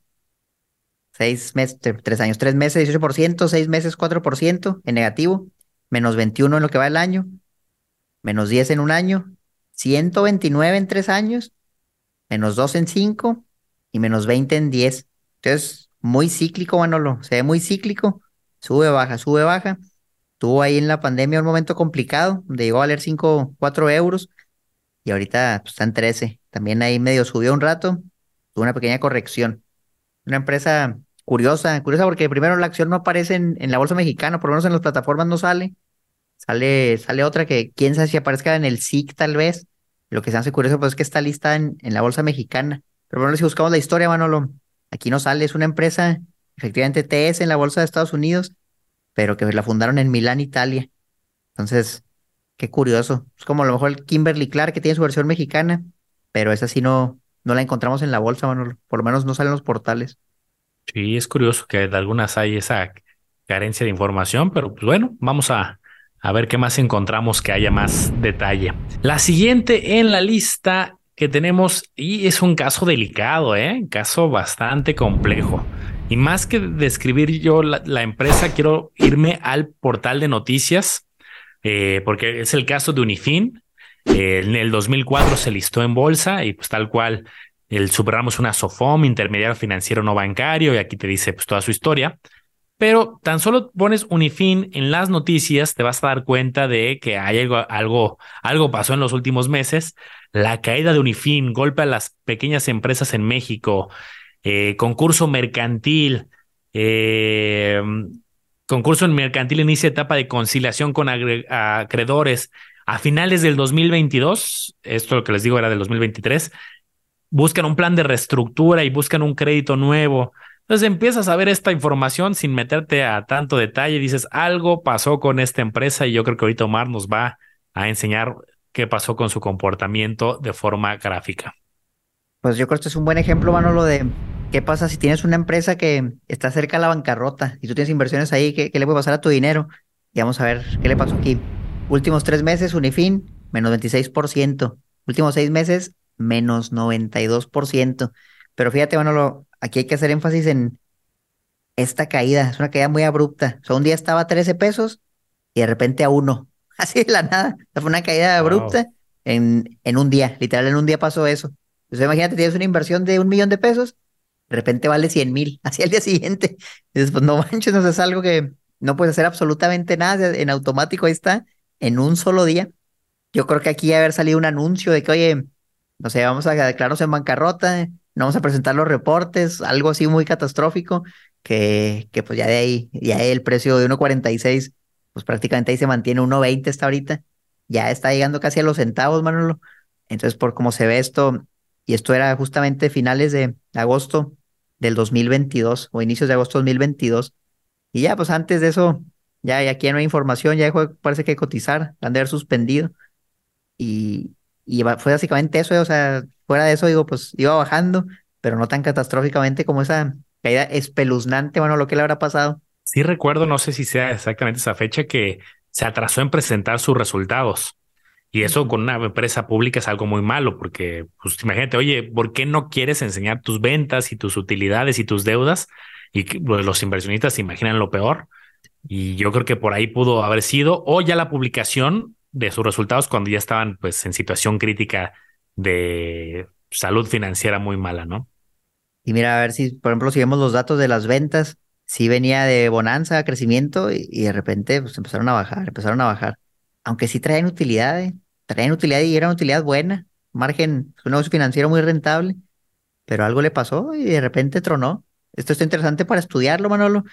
Seis meses, tres años, tres meses, 18%, seis meses, 4% en negativo, menos 21 en lo que va el año, menos 10 en un año, 129 en tres años, menos 2 en cinco y menos 20 en 10. Entonces, muy cíclico, Manolo, se ve muy cíclico, sube, baja, sube, baja. Tuvo ahí en la pandemia un momento complicado, donde llegó a valer 5, 4 euros y ahorita pues, está en 13. También ahí medio subió un rato, tuvo una pequeña corrección. Una empresa curiosa, curiosa porque primero la acción no aparece en, la bolsa mexicana, por lo menos en las plataformas no sale. Sale, sale otra que quién sabe si aparezca en el SIC tal vez. Lo que se hace curioso pues es que está lista en, en la bolsa mexicana. Pero bueno, si buscamos la historia, Manolo, aquí no sale, es una empresa, efectivamente TS en la bolsa de Estados Unidos, pero que la fundaron en Milán, Italia. Entonces, qué curioso. Es como a lo mejor el Kimberly Clark que tiene su versión mexicana, pero esa sí no, no la encontramos en la bolsa, Manolo. Por lo menos no salen los portales. Sí, es curioso que de algunas hay esa carencia de información, pero pues bueno, vamos a, a ver qué más encontramos que haya más detalle. La siguiente en la lista que tenemos, y es un caso delicado, ¿eh? caso bastante complejo. Y más que describir yo la, empresa, quiero irme al portal de noticias, eh, porque es el caso de Unifin. Eh, en el 2004 se listó en bolsa y pues tal cual el Subramo es una SOFOM, intermediario financiero no bancario, y aquí te dice pues toda su historia. Pero tan solo pones Unifin en las noticias, te vas a dar cuenta de que hay algo, algo, algo pasó en los últimos meses. La caída de Unifin, golpe a las pequeñas empresas en México, eh, concurso mercantil, eh, concurso mercantil inicia etapa de conciliación con acreedores a finales del 2022, esto lo que les digo era del 2023, buscan un plan de reestructura y buscan un crédito nuevo. Entonces empiezas a ver esta información sin meterte a tanto detalle dices, algo pasó con esta empresa y yo creo que ahorita Omar nos va a enseñar qué pasó con su comportamiento de forma gráfica. Pues yo creo que este es un buen ejemplo, Manolo, de qué pasa si tienes una empresa que está cerca de la bancarrota y tú tienes inversiones ahí, ¿qué, le puede pasar a tu dinero? Y vamos a ver qué le pasó aquí. Últimos tres meses, Unifin, menos 26%. Últimos seis meses, menos 92%. Pero fíjate, bueno, aquí hay que hacer énfasis en esta caída. Es una caída muy abrupta. O sea, un día estaba a 13 pesos y de repente a uno. (laughs) Así de la nada. fue una caída abrupta en, en un día. Literal, en un día pasó eso. Entonces, imagínate, tienes una inversión de un millón de pesos, de repente vale 100 mil, (laughs) así al día siguiente. Entonces, pues no manches, no es algo que no puedes hacer absolutamente nada. En automático ahí está, en un solo día. Yo creo que aquí haber salido un anuncio de que, oye, no sé, vamos a declararnos en bancarrota, no vamos a presentar los reportes, algo así muy catastrófico, que, que pues ya de ahí, ya el precio de 1.46, pues prácticamente ahí se mantiene 1.20 hasta ahorita, ya está llegando casi a los centavos, Manolo. Entonces, por cómo se ve esto, y esto era justamente finales de agosto del 2022 o inicios de agosto 2022, y ya pues antes de eso, ya, ya aquí no hay información, ya parece que cotizar, han de haber suspendido. Y, y fue básicamente eso, o sea, fuera de eso, digo, pues iba bajando, pero no tan catastróficamente como esa caída espeluznante, bueno, lo que le habrá pasado. Sí recuerdo, no sé si sea exactamente esa fecha, que se atrasó en presentar sus resultados. Y eso con una empresa pública es algo muy malo, porque pues imagínate, oye, ¿por qué no quieres enseñar tus ventas y tus utilidades y tus deudas? Y pues, los inversionistas se imaginan lo peor. Y yo creo que por ahí pudo haber sido, o ya la publicación de sus resultados cuando ya estaban pues en situación crítica de salud financiera muy mala, ¿no? Y mira, a ver si, por ejemplo, si vemos los datos de las ventas, si venía de bonanza, crecimiento, y, de repente pues empezaron a bajar, empezaron a bajar. Aunque sí traen utilidad, ¿eh? traen utilidad y era una utilidad buena, margen, un negocio financiero muy rentable, pero algo le pasó y de repente tronó. Esto está interesante para estudiarlo, Manolo,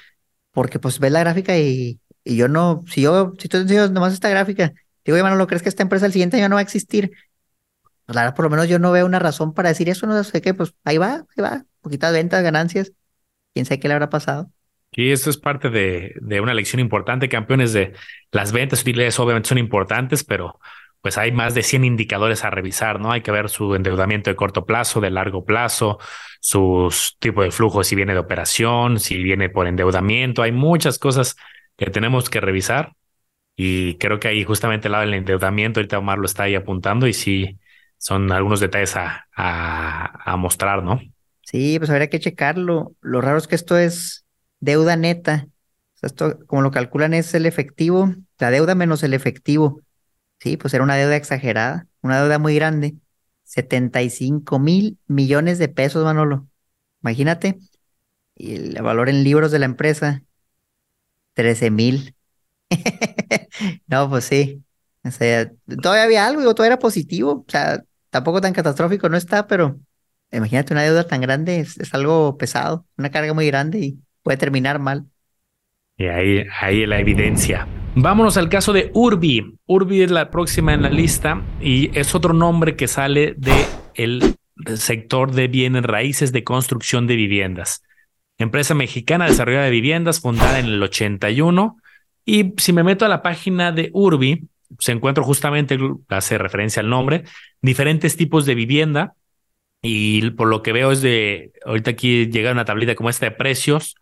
porque pues ves la gráfica y, y yo no, si yo, si tú enseñas nomás esta gráfica, digo, Manolo, ¿crees que esta empresa el siguiente año no va a existir? Pues la verdad, por lo menos yo no veo una razón para decir eso, no sé qué, pues ahí va, ahí va, poquitas ventas, ganancias, quién sabe qué le habrá pasado. Y eso es parte de, de una lección importante, campeones de las ventas utilidades obviamente son importantes, pero pues hay más de 100 indicadores a revisar, ¿no? Hay que ver su endeudamiento de corto plazo, de largo plazo, sus tipo de flujo, si viene de operación, si viene por endeudamiento. Hay muchas cosas que tenemos que revisar y creo que ahí justamente el lado del endeudamiento, ahorita Omar lo está ahí apuntando y sí, son algunos detalles a, a, mostrar, ¿no? Sí, pues habría que checarlo. Lo raro es que esto es deuda neta. esto, como lo calculan, es el efectivo, la deuda menos el efectivo. Sí, pues era una deuda exagerada, una deuda muy grande. 75 mil millones de pesos, Manolo. Imagínate. Y el valor en libros de la empresa, 13 mil. (laughs) no, pues sí. O sea, todavía había algo, digo, todavía era positivo. O sea, tampoco tan catastrófico no está, pero imagínate una deuda tan grande, es, es algo pesado, una carga muy grande y puede terminar mal. Y ahí, ahí la evidencia. Vámonos al caso de Urbi. Urbi es la próxima en la lista y es otro nombre que sale de sector de bienes raíces de construcción de viviendas. Empresa mexicana desarrollada de viviendas fundada en el 81 y si me meto a la página de Urbi, se encuentra justamente, hace referencia al nombre, diferentes tipos de vivienda y por lo que veo es de, ahorita aquí llega una tablita como esta de precios,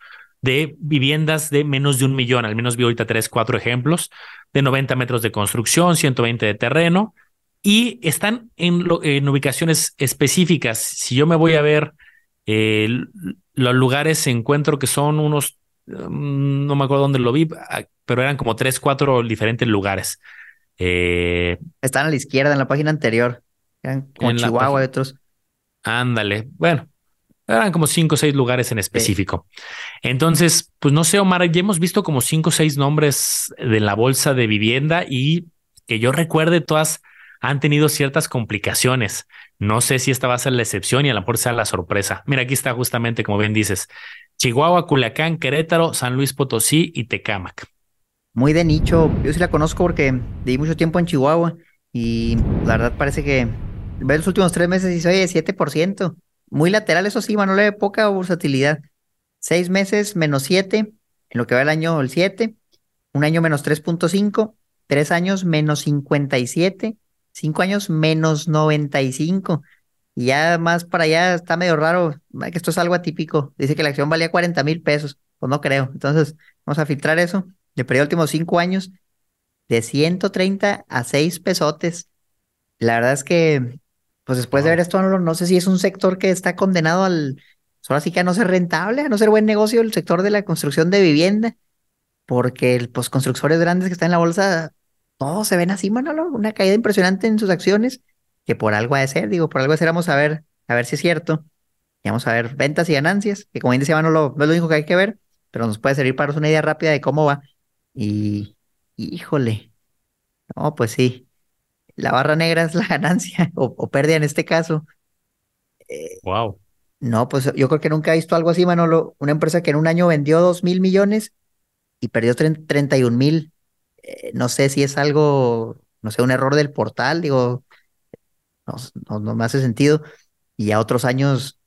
de viviendas de menos de un millón, al menos vi ahorita tres, cuatro ejemplos, de 90 metros de construcción, 120 de terreno, y están en, en ubicaciones específicas. Si yo me voy a ver eh, los lugares, encuentro que son unos, mm, no me acuerdo dónde lo vi, ah, pero eran como tres, cuatro diferentes lugares. Eh, están a la izquierda en la página anterior, eran como Chihuahua y otros. Ándale, bueno, eran como cinco o seis lugares en específico. Entonces, pues no sé, Omar, ya hemos visto como cinco o seis nombres de la bolsa de vivienda y que yo recuerde, todas han tenido ciertas complicaciones. No sé si esta va a ser la excepción y a lo mejor sea la sorpresa. Mira, aquí está justamente, como bien dices, Chihuahua, Culiacán, Querétaro, San Luis Potosí y Tecámac. Muy de nicho. Yo sí la conozco porque di mucho tiempo en Chihuahua y la verdad parece que ve los últimos tres meses y dice, oye, 7%. Muy lateral, eso sí, ve poca versatilidad. Seis meses menos siete, en lo que va el año el siete, un año menos 3.5, tres años menos 57, cinco años menos 95. Y ya más para allá está medio raro, que esto es algo atípico. Dice que la acción valía 40 mil pesos, pues no creo. Entonces, vamos a filtrar eso. De periodo últimos cinco años, de 130 a 6 pesotes. La verdad es que pues después de ver esto, no, sé si es un sector que está condenado al, pues ahora sí que a no ser rentable, a no ser buen negocio el sector de la construcción de vivienda, porque pues constructores grandes que están en la bolsa, todos se ven así, Manolo, una caída impresionante en sus acciones, que por algo ha de ser, digo, por algo de ser, vamos a ver, a ver si es cierto, y vamos a ver ventas y ganancias, que como bien decía Manolo, no es lo único que hay que ver, pero nos puede servir para una idea rápida de cómo va, y híjole, no, pues sí, la barra negra es la (laughs) ganancia o, pérdida en este caso. wow. Eh, no, pues yo creo que nunca he visto algo así, Manolo. Una empresa que en un año vendió dos mil millones y perdió 31 mil. Eh, no sé si es algo, no sé, un error del portal, digo, no, no, me hace sentido. Y a otros años,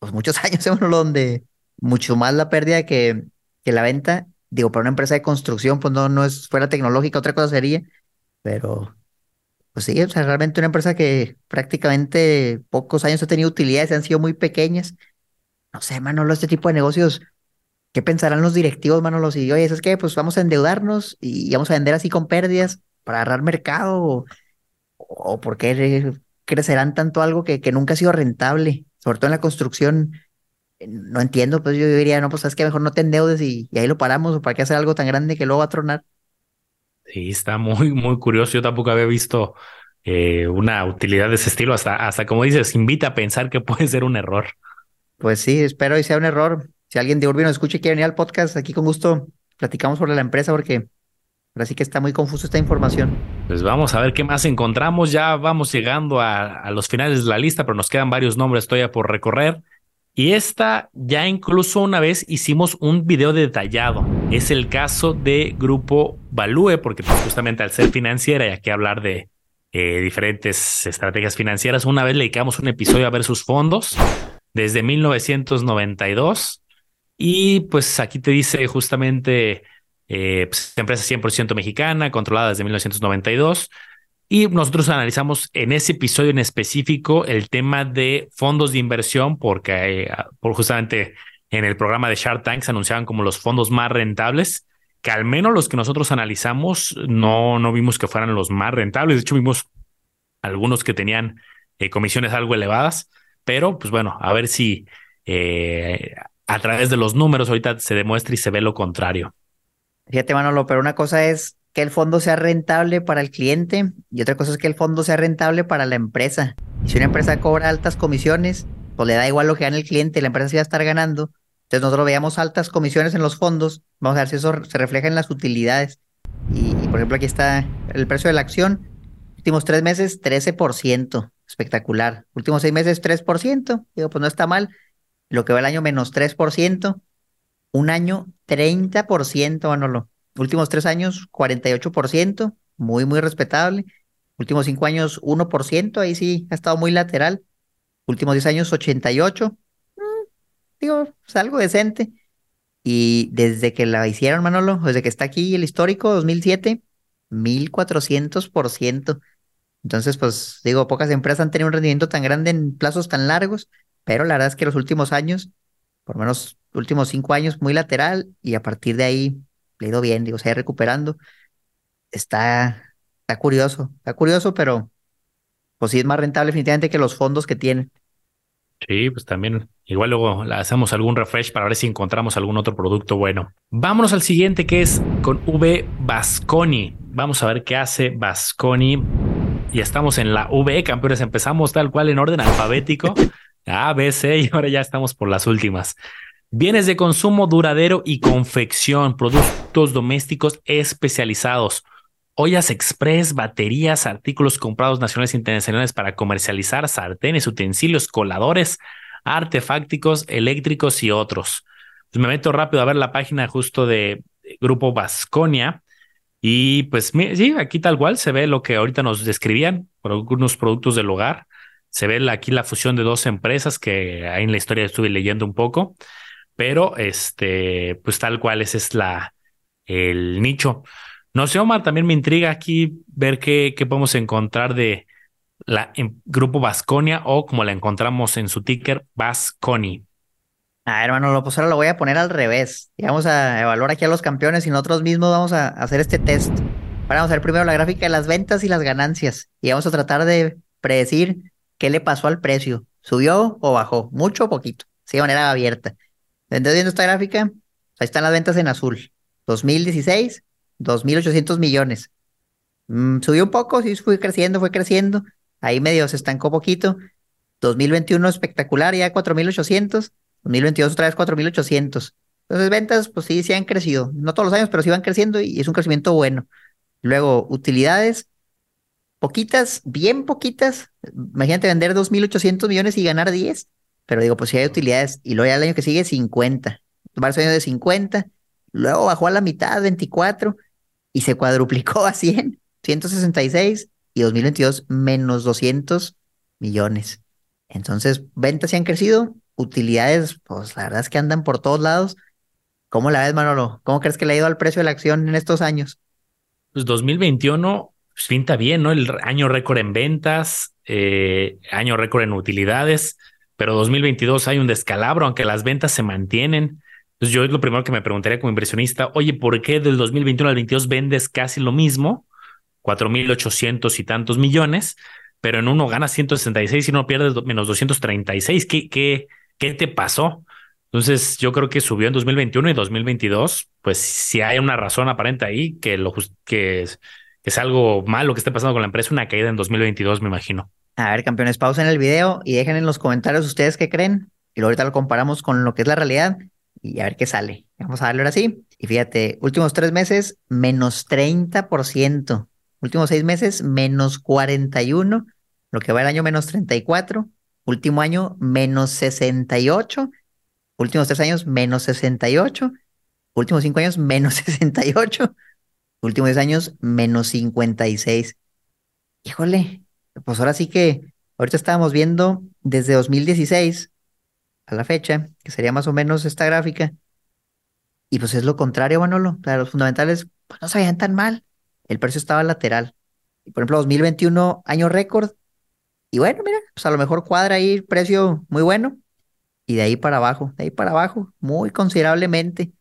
pues muchos (laughs) años, Manolo, donde mucho más la pérdida que, que la venta. Digo, para una empresa de construcción, pues no, no es fuera tecnológica, otra cosa sería, pero pues sí, o sea, realmente una empresa que prácticamente pocos años ha tenido utilidades, han sido muy pequeñas. No sé, Manolo, este tipo de negocios, ¿Qué pensarán los directivos, Manolo? Si, oye, ¿es que Pues vamos a endeudarnos y vamos a vender así con pérdidas para agarrar mercado o, o por qué crecerán tanto algo que, que nunca ha sido rentable, sobre todo en la construcción. No entiendo, pues yo diría, no, pues sabes que mejor no te endeudes y, y ahí lo paramos, o para qué hacer algo tan grande que luego va a tronar. Sí, está muy, muy curioso. Yo tampoco había visto eh, una utilidad de ese estilo. Hasta, hasta como dices, invita a pensar que (laughs) puede ser un error. Pues sí, espero y sea un error. Si alguien de Urbi nos escucha y quiere venir al podcast, aquí con gusto platicamos sobre la empresa porque ahora sí que está muy confuso esta información. Pues vamos a ver qué más encontramos. Ya vamos llegando a, a los finales de la lista, pero nos quedan varios nombres todavía por recorrer. Y esta ya incluso una vez hicimos un video detallado. Es el caso de Grupo Value, porque pues, justamente al ser financiera y aquí hablar de eh, diferentes estrategias financieras, una vez le dedicamos un episodio a ver sus fondos desde 1992. Y pues aquí te dice justamente eh, pues, empresa 100% mexicana, controlada desde 1992. Y nosotros analizamos en ese episodio en específico el tema de fondos de inversión, porque eh, por justamente en el programa de Shark Tank se anunciaban como los fondos más rentables, que al menos los que nosotros analizamos no, no vimos que fueran los más rentables. De hecho, vimos algunos que tenían eh, comisiones algo elevadas, pero pues bueno, a ver si eh, a través de los números ahorita se demuestra y se ve lo contrario. Fíjate, Manolo, pero una cosa es que el fondo sea rentable para el cliente y otra cosa es que el fondo sea rentable para la empresa. Y si una empresa cobra altas comisiones, pues le da igual lo que gane el cliente, la empresa sí va a estar ganando. Entonces nosotros veíamos altas comisiones en los fondos, vamos a ver si eso se refleja en las utilidades. Y, por ejemplo aquí está el precio de la acción, últimos tres meses 13%, espectacular. Últimos seis meses 3%, digo, pues no está mal. Lo que va el año menos 3%, un año 30%, Manolo. Últimos tres años, 48%, muy, muy respetable. Últimos cinco años, 1%, ahí sí ha estado muy lateral. Últimos diez años, 88%, mm, digo, es algo decente. Y desde que la hicieron, Manolo, desde que está aquí el histórico, 2007, 1400%. Entonces, pues digo, pocas empresas han tenido un rendimiento tan grande en plazos tan largos, pero la verdad es que los últimos años, por lo menos últimos cinco años, muy lateral y a partir de ahí le ido bien, digo, se ha recuperando. Está, está curioso, está curioso, pero pues sí es más rentable definitivamente que los fondos que tienen. Sí, pues también igual luego hacemos algún refresh para ver si encontramos algún otro producto bueno. Vámonos al siguiente que es con V Vasconi. Vamos a ver qué hace Vasconi. Y estamos en la VE, campeones. Empezamos tal cual en orden alfabético. (laughs) A, B, C y ahora ya estamos por las últimas. Bienes de consumo duradero y confección, productos domésticos especializados, ollas express, baterías, artículos comprados nacionales e internacionales para comercializar, sartenes, utensilios, coladores, artefácticos, eléctricos y otros. Pues me meto rápido a ver la página justo de Grupo Vasconia. Y pues sí, aquí tal cual se ve lo que ahorita nos describían, por algunos productos del hogar. Se ve aquí la fusión de dos empresas que ahí en la historia estuve leyendo un poco pero este, pues tal cual ese es la, el nicho. No sé, Omar, también me intriga aquí ver qué, podemos encontrar de la grupo Vasconia o como la encontramos en su ticker, Vasconi. Ah, hermano, pues ahora lo voy a poner al revés. Y vamos a evaluar aquí a los campeones y nosotros mismos vamos a hacer este test. vamos a ver primero la gráfica de las ventas y las ganancias. Y vamos a tratar de predecir qué le pasó al precio. ¿Subió o bajó? ¿Mucho o poquito? Sí, de manera abierta. ¿Estás viendo esta gráfica? Ahí están las ventas en azul. 2016, 2.800 millones. Mm, subió un poco, sí, fue creciendo, fue creciendo. Ahí medio se estancó poquito. 2021 espectacular, ya 4.800. 2022 otra vez 4.800. Entonces ventas, pues sí, sí han crecido. No todos los años, pero sí van creciendo y es un crecimiento bueno. Luego, utilidades, poquitas, bien poquitas. Imagínate vender 2.800 millones y ganar 10 pero digo, pues si hay utilidades, y luego ya el año que sigue 50, varios años de 50, luego bajó a la mitad, 24, y se cuadruplicó a 100, 166, y 2022 menos 200 millones. Entonces, ventas se han crecido, utilidades, pues la verdad es que andan por todos lados. ¿Cómo la ves, Manolo? ¿Cómo crees que le ha ido al precio de la acción en estos años? Pues 2021 pues, pinta bien, ¿no? El año récord en ventas, eh, año récord en utilidades pero 2022 hay un descalabro, aunque las ventas se mantienen. Entonces yo es lo primero que me preguntaría como inversionista, oye, ¿por qué del 2021 al 22 vendes casi lo mismo? 4.800 y tantos millones, pero en uno ganas 166 y uno pierde menos 236. ¿Qué, qué, qué te pasó? Entonces yo creo que subió en 2021 y 2022, pues si hay una razón aparente ahí que, lo, que, es, que es algo malo que esté pasando con la empresa, una caída en 2022, me imagino. A ver, campeones, pausen el video y dejen en los comentarios ustedes qué creen. Y ahorita lo comparamos con lo que es la realidad y a ver qué sale. Vamos a darle ahora sí. Y fíjate, últimos tres meses, menos 30%. Últimos seis meses, menos 41. Lo que va el año, menos 34. Último año, menos 68. Últimos tres años, menos 68. Últimos cinco años, (laughs) menos 68. Últimos diez años, menos 56. Híjole, pues ahora sí que ahorita estábamos viendo desde 2016 a la fecha, que sería más o menos esta gráfica, y pues es lo contrario, Manolo. O los fundamentales pues, no se veían tan mal. El precio estaba lateral. Y por ejemplo, 2021, año récord. Y bueno, mira, pues a lo mejor cuadra ahí precio muy bueno. Y de ahí para abajo, de ahí para abajo, muy considerablemente.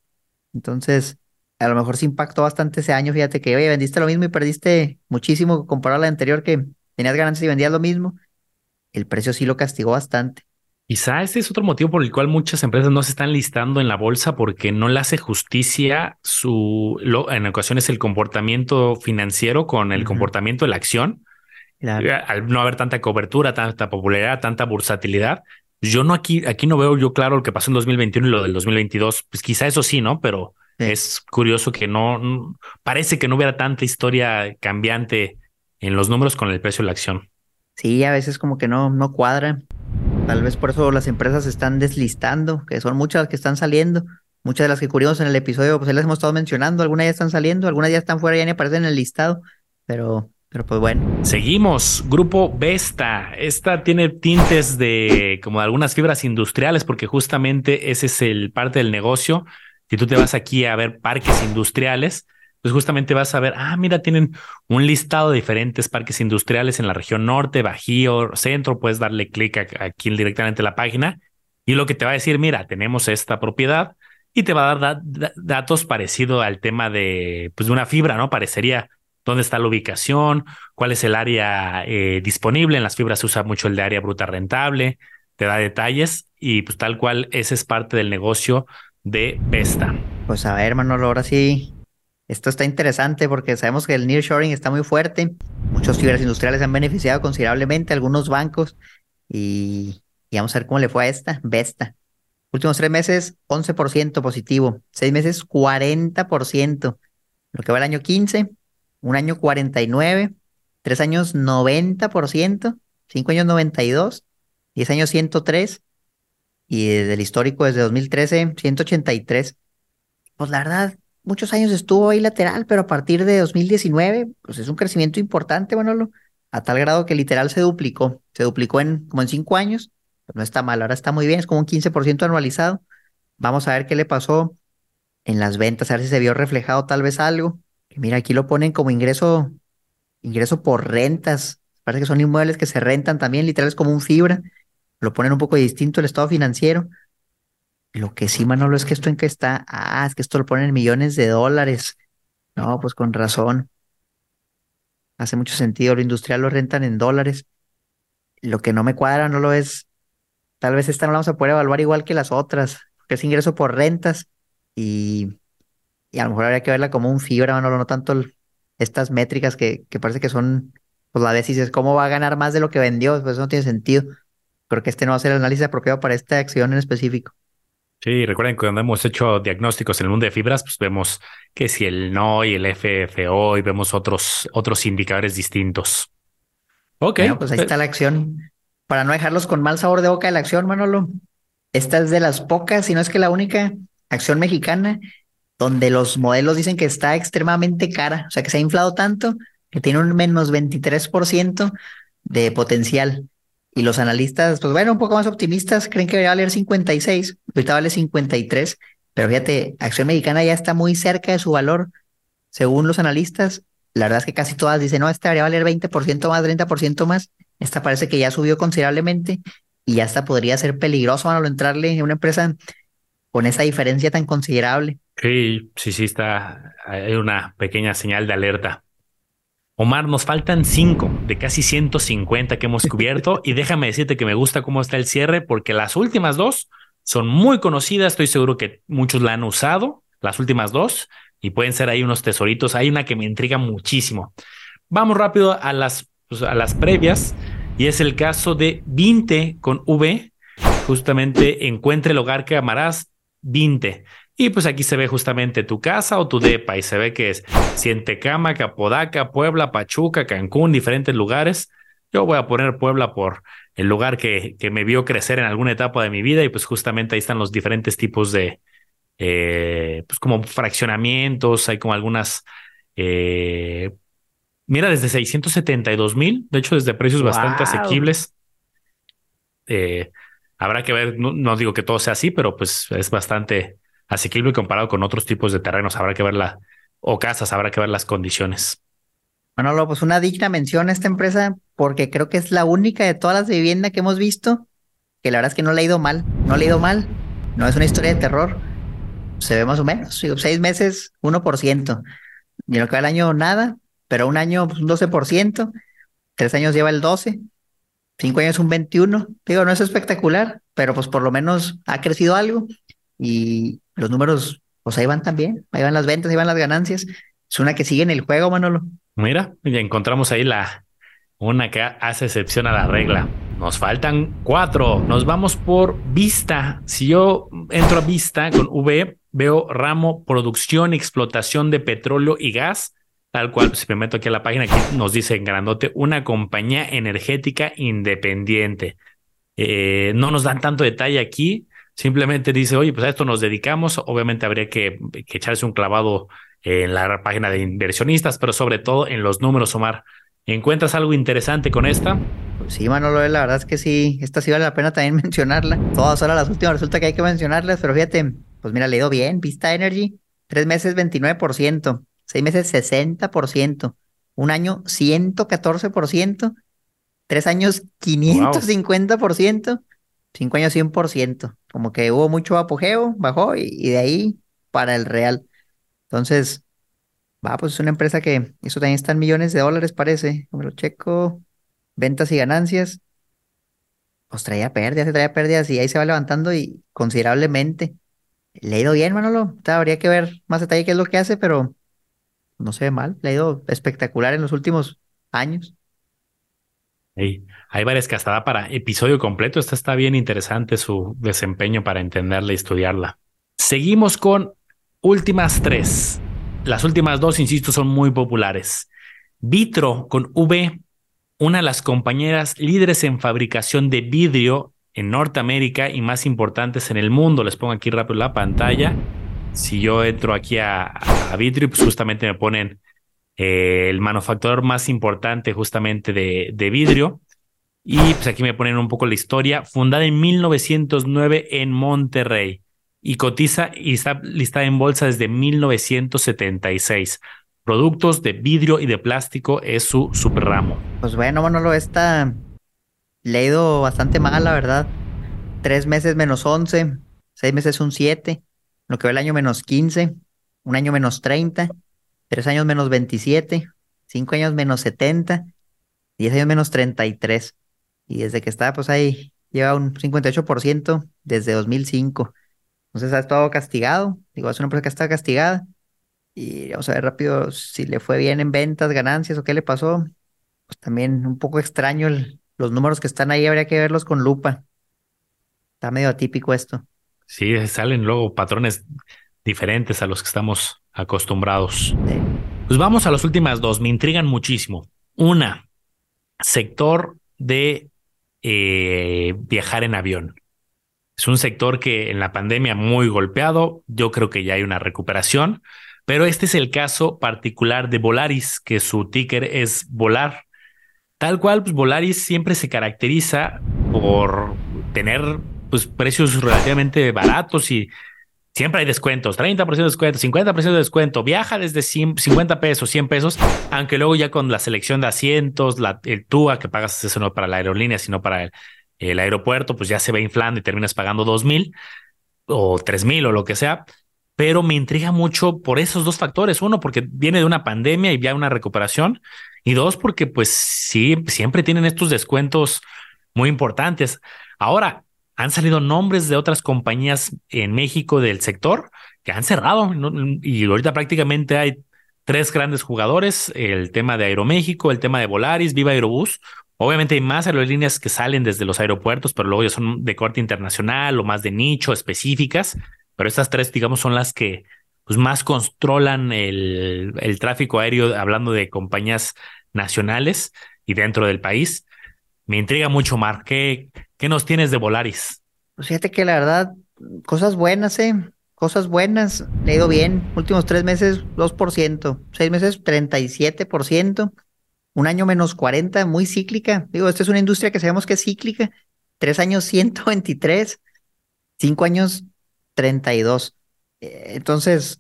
Entonces, a lo mejor se impactó bastante ese año. Fíjate que, vendiste lo mismo y perdiste muchísimo comparado a la anterior que tenías ganancias y vendías lo mismo. El precio sí lo castigó bastante. Quizá este es otro motivo por el cual muchas empresas no se están listando en la bolsa porque no le hace justicia su, en ocasiones el comportamiento financiero con el comportamiento de la acción. Al no haber tanta cobertura, tanta popularidad, tanta bursatilidad. Yo no aquí, aquí no veo yo claro lo que pasó en 2021 y lo del 2022. Pues quizá eso sí, ¿no? Pero es curioso que no, parece que no hubiera tanta historia cambiante en los números con el precio de la acción. Sí, a veces como que no, no cuadra. Tal vez por eso las empresas están deslistando, que son muchas las que están saliendo. Muchas de las que cubrimos en el episodio, pues ya las hemos estado mencionando. Algunas ya están saliendo, algunas ya están fuera, ya ni aparecen en el listado. Pero, pero pues bueno. Seguimos. Grupo Vesta. Esta tiene tintes de como de algunas fibras industriales, porque justamente ese es el parte del negocio. Si tú te vas aquí a ver parques industriales, pues justamente vas a ver, ah, mira, tienen un listado de diferentes parques industriales en la región norte, Bajío, centro, puedes darle clic aquí directamente a la página y lo que te va a decir, mira, tenemos esta propiedad y te va a dar datos parecido al tema de, pues, de una fibra, ¿no? Parecería dónde está la ubicación, cuál es el área eh, disponible. En las fibras se usa mucho el de área bruta rentable, te da detalles y pues tal cual ese es parte del negocio de Vesta. Pues a ver, hermano, ahora sí esto está interesante porque sabemos que el nearshoring está muy fuerte. Muchos fibras industriales han beneficiado considerablemente, algunos bancos. Y, vamos a ver cómo le fue a esta, Vesta. Últimos tres meses, 11% positivo. Seis meses, 40%. Lo que va el año 15, un año 49, tres años 90%, cinco años 92, diez años 103 y desde el histórico desde 2013 183. Pues la verdad, muchos años estuvo ahí lateral, pero a partir de 2019, pues es un crecimiento importante, Manolo, a tal grado que literal se duplicó, se duplicó en como en cinco años, no está mal, ahora está muy bien, es como un 15% anualizado. Vamos a ver qué le pasó en las ventas, a ver si se vio reflejado tal vez algo. Mira, aquí lo ponen como ingreso, ingreso por rentas. Parece que son inmuebles que se rentan también, literal es como un fibra. Lo ponen un poco distinto el estado financiero. Lo que sí, Manolo, es que esto en qué está. Ah, es que esto lo ponen en millones de dólares. No, pues con razón. Hace mucho sentido. Lo industrial lo rentan en dólares. Lo que no me cuadra no lo es. Tal vez esta no la vamos a poder evaluar igual que las otras, porque es ingreso por rentas y, y a lo mejor habría que verla como un fibra, Manolo, no tanto estas métricas que, que parece que son, pues la vez dices, ¿cómo va a ganar más de lo que vendió? Pues eso no tiene sentido. Creo que este no va a ser el análisis apropiado para esta acción en específico. Sí, recuerden que cuando hemos hecho diagnósticos en el mundo de fibras, pues vemos que si el no y el FFO y vemos otros, otros indicadores distintos. Ok. pues ahí está la acción. Para no dejarlos con mal sabor de boca de la acción, Manolo. Esta es de las pocas, si no es que la única acción mexicana donde los modelos dicen que está extremadamente cara, o sea que se ha inflado tanto que tiene un menos 23% de potencial. Y los analistas, pues bueno, un poco más optimistas, creen que va a valer 56, ahorita vale 53, pero fíjate, Acción Mexicana ya está muy cerca de su valor. Según los analistas, la verdad es que casi todas dicen, no, esta debería valer 20% más, 30% más. Esta parece que ya subió considerablemente y ya hasta podría ser peligroso, a entrarle en una empresa con esa diferencia tan considerable. Sí, sí, sí, está. Hay una pequeña señal de alerta. Omar, nos faltan cinco de casi 150 que hemos cubierto (laughs) y déjame decirte que me gusta cómo está el cierre porque las últimas dos son muy conocidas, estoy seguro que muchos la han usado, las últimas dos, y pueden ser ahí unos tesoritos. Hay una que me intriga muchísimo. Vamos rápido a las, pues, a las previas y es el caso de Vinte con V, justamente encuentre el hogar que amarás, Vinte. Y pues aquí se ve justamente tu casa o tu depa y se ve que es Sientecama, Capodaca, Puebla, Pachuca, Cancún, diferentes lugares. Yo voy a poner Puebla por el lugar que, que me vio crecer en alguna etapa de mi vida y pues justamente ahí están los diferentes tipos de, eh, pues como fraccionamientos, hay como algunas, eh, mira, desde 672 mil, de hecho desde precios bastante asequibles. Eh, habrá que ver, no, no digo que todo sea así, pero pues es bastante asequible comparado con otros tipos de terrenos. Habrá que ver la, o casas, habrá que ver las condiciones. Bueno, pues una digna mención a esta empresa porque creo que es la única de todas las de vivienda que hemos visto que la verdad es que no le ha ido mal, no le ha ido mal, no es una historia de terror, se ve más o menos, seis meses, 1%, y lo que va el año nada, pero un año pues, un 12%, tres años lleva el 12, cinco años un 21, digo, no es espectacular, pero pues por lo menos ha crecido algo y los números, pues ahí van también, ahí van las ventas, ahí van las ganancias. Es una que sigue en el juego, Manolo. Mira, ya encontramos ahí la una que hace excepción a la regla. Nos faltan cuatro. Nos vamos por vista. Si yo entro a vista con V, veo ramo producción y explotación de petróleo y gas. Tal cual, si me meto aquí a la página, aquí nos dice en grandote una compañía energética independiente. Eh, no nos dan tanto detalle aquí, simplemente dice, oye, pues a esto nos dedicamos, obviamente habría que, echarse un clavado en la página de inversionistas, pero sobre todo en los números, Omar. ¿Encuentras algo interesante con esta? Pues sí, Manolo, la verdad es que sí, esta sí vale la pena también (laughs) mencionarla. Todas ahora las últimas resulta que hay que mencionarlas, pero fíjate, pues mira, le ido bien, Vista Energy, tres meses 29%, seis meses 60%, un año 114%, tres años 550%, cinco años 100% como que hubo mucho apogeo, bajó y, de ahí para el real. Entonces, va, pues es una empresa que eso también está en millones de dólares, parece. Como lo checo, ventas y ganancias. Pues traía pérdidas, traía pérdidas y ahí se va levantando y considerablemente. Le ha ido bien, Manolo. Habría que ver más detalle qué es lo que hace, pero no se ve mal. Le ha ido espectacular en los últimos años. Hay varias que hasta para episodio completo. Esta está bien interesante su desempeño para entenderla y estudiarla. Seguimos con últimas tres. Las últimas dos, insisto, son muy populares. Vitro con V, una de las compañeras líderes en fabricación de vidrio en Norteamérica y más importantes en el mundo. Les pongo aquí rápido la pantalla. Si yo entro aquí a, a pues justamente me ponen eh, el manufacturador más importante justamente de, vidrio. Y pues aquí me ponen un poco la historia, fundada en 1909 en Monterrey y cotiza y está listada en bolsa desde 1976. Productos de vidrio y de plástico es su super ramo. Pues bueno, Manolo, esta le ha bastante mal, la verdad. Tres meses menos 11, seis meses un 7, lo que va el año menos 15, un año menos 30 tres años menos 27, cinco años menos 70, diez años menos 33. Y desde que está, pues ahí lleva un 58% desde 2005. Entonces ha estado castigado. Digo, es una empresa que está castigada. Y vamos a ver rápido si le fue bien en ventas, ganancias o qué le pasó. Pues también un poco extraño los números que están ahí, habría que verlos con lupa. Está medio atípico esto. Sí, salen luego patrones diferentes a los que estamos acostumbrados. Pues vamos a las últimas dos, me intrigan muchísimo. Una, sector de eh, viajar en avión. Es un sector que en la pandemia muy golpeado, yo creo que ya hay una recuperación, pero este es el caso particular de Volaris, que su ticker es volar. Tal cual, pues Volaris siempre se caracteriza por tener pues, precios relativamente baratos y Siempre hay descuentos, 30% de descuento, 50% de descuento, viaja desde 50 pesos, 100 pesos, aunque luego ya con la selección de asientos, la, el TUA que pagas eso no para la aerolínea, sino para el, aeropuerto, pues ya se va inflando y terminas pagando 2000. o tres mil o lo que sea, pero me intriga mucho por esos dos factores. Uno, porque viene de una pandemia y ya una recuperación. Y dos, porque pues sí, siempre tienen estos descuentos muy importantes. Ahora, han salido nombres de otras compañías en México del sector que han cerrado y ahorita prácticamente hay tres grandes jugadores, el tema de Aeroméxico, el tema de Volaris, Viva Aerobús. Obviamente hay más aerolíneas que salen desde los aeropuertos, pero luego ya son de corte internacional o más de nicho, específicas. Pero estas tres, digamos, son las que pues, más controlan el, el tráfico aéreo, hablando de compañías nacionales y dentro del país. Me intriga mucho, Mar. ¿Qué, qué nos tienes de Volaris? Pues fíjate que la verdad, cosas buenas, ¿eh? Cosas buenas. Le ha ido bien. Últimos tres meses, 2%. Seis meses, 37%. Un año menos 40, muy cíclica. Digo, esta es una industria que sabemos que es cíclica. Tres años, (laughs) 123. Cinco años, 32. Eh, entonces,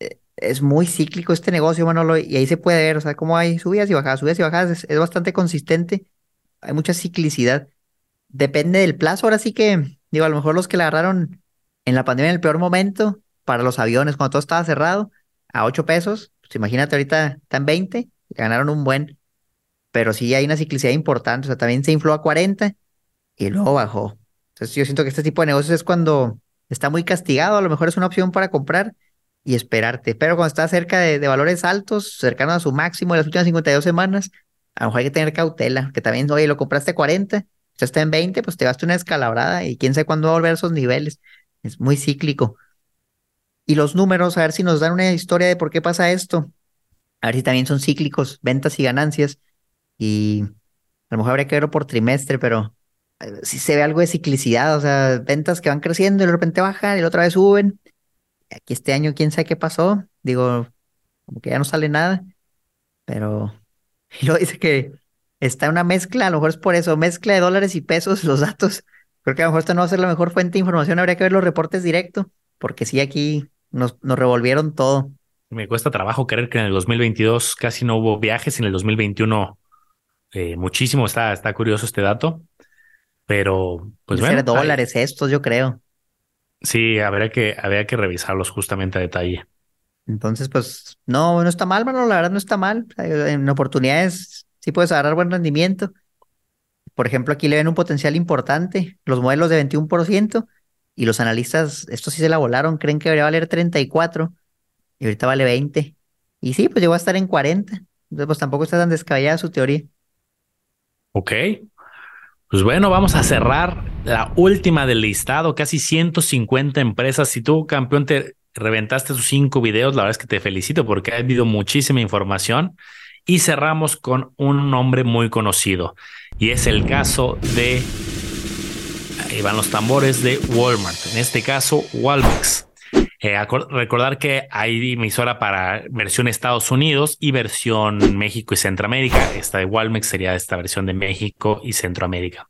eh, es muy cíclico este negocio, Manolo, y ahí se puede ver, o sea, cómo hay subidas y bajadas, subidas y bajadas, es, bastante consistente, hay mucha ciclicidad. Depende del plazo, ahora sí que, digo, a lo mejor los que la agarraron en la pandemia en el peor momento, para los aviones, cuando todo estaba cerrado, a 8 pesos, pues imagínate ahorita están 20, ganaron un buen, pero sí hay una ciclicidad importante, o sea, también se infló a 40 y luego bajó. Entonces yo siento que este tipo de negocios es cuando está muy castigado, a lo mejor es una opción para comprar y esperarte. Pero cuando está cerca de, valores altos, cercano a su máximo de las últimas 52 semanas, a lo mejor hay que tener cautela, que también, oye, lo compraste a 40, ya está en 20, pues te gaste una escalabrada y quién sabe cuándo va a volver a esos niveles. Es muy cíclico. Y los números, a ver si nos dan una historia de por qué pasa esto. A ver si también son cíclicos, ventas y ganancias. Y a lo mejor habría que verlo por trimestre, pero si se ve algo de ciclicidad, o sea, ventas que van creciendo y de repente bajan y la otra vez suben. Aquí este año, quién sabe qué pasó. Digo, como que ya no sale nada. Pero, (laughs) y luego dice que está una mezcla, a lo mejor es por eso, mezcla de dólares y pesos, (laughs) los datos. Creo que a lo mejor esta no va a ser la mejor fuente de información, habría que ver los reportes directo, porque sí, aquí nos, nos revolvieron todo. Me cuesta trabajo creer que en el 2022 casi no hubo viajes, en el 2021 eh, muchísimo, está, está curioso este dato. Pero, pues bueno. dólares estos, yo creo. Sí, habría que, habría que revisarlos justamente a detalle. Entonces, pues, no, no está mal, mano, la verdad no está mal. En oportunidades sí puedes agarrar buen rendimiento. Por ejemplo, aquí le ven un potencial importante, los modelos de 21%, y los analistas, esto sí se la volaron, creen que debería valer 34, y ahorita vale 20. Y sí, pues llegó a estar en 40. Entonces, pues tampoco está tan descabellada su teoría. Ok, pues bueno, vamos a cerrar la última del listado, casi 150 empresas. Si tú, campeón, te reventaste sus cinco videos, la verdad es que te felicito porque ha habido muchísima información. Y cerramos con un nombre muy conocido y es el caso de, ahí van los tambores de Walmart, en este caso Walmex. Eh, recordar que hay emisora para versión Estados Unidos y versión México y Centroamérica. Esta de Walmex sería esta versión de México y Centroamérica.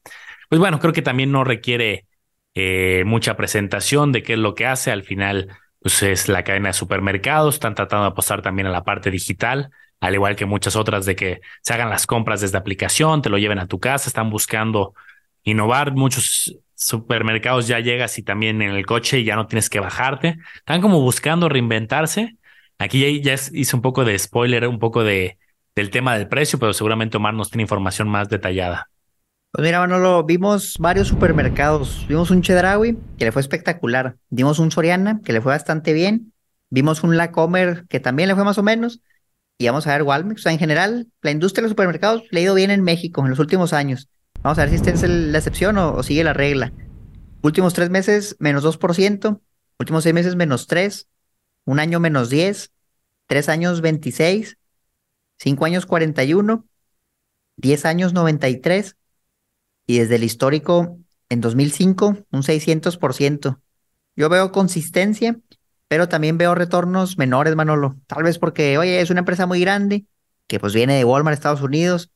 Pues bueno, creo que también no requiere eh, mucha presentación de qué es lo que hace. Al final, pues es la cadena de supermercados. Están tratando de apostar también a la parte digital, al igual que muchas otras de que se hagan las compras desde aplicación, te lo lleven a tu casa. Están buscando innovar. Muchos supermercados ya llegas y también en el coche y ya no tienes que bajarte. Están como buscando reinventarse. Aquí ya, hice un poco de spoiler, un poco de, del tema del precio, pero seguramente Omar nos tiene información más detallada. Pues mira, Manolo, vimos varios supermercados. Vimos un Chedraui que le fue espectacular. Vimos un Soriana que le fue bastante bien. Vimos un Lacomer que también le fue más o menos. Y vamos a ver Walmart. O sea, en general, la industria de los supermercados le ha ido bien en México en los últimos años. Vamos a ver si esta es la excepción o, sigue la regla. Últimos tres meses, menos 2%. Últimos seis meses, menos 3. Un año, menos 10. Tres años, 26. Cinco años, 41. Diez años, 93. Y desde el histórico, en 2005, un 600%. Yo veo consistencia, pero también veo retornos menores, Manolo. Tal vez porque, oye, es una empresa muy grande, que pues viene de Walmart, Estados Unidos,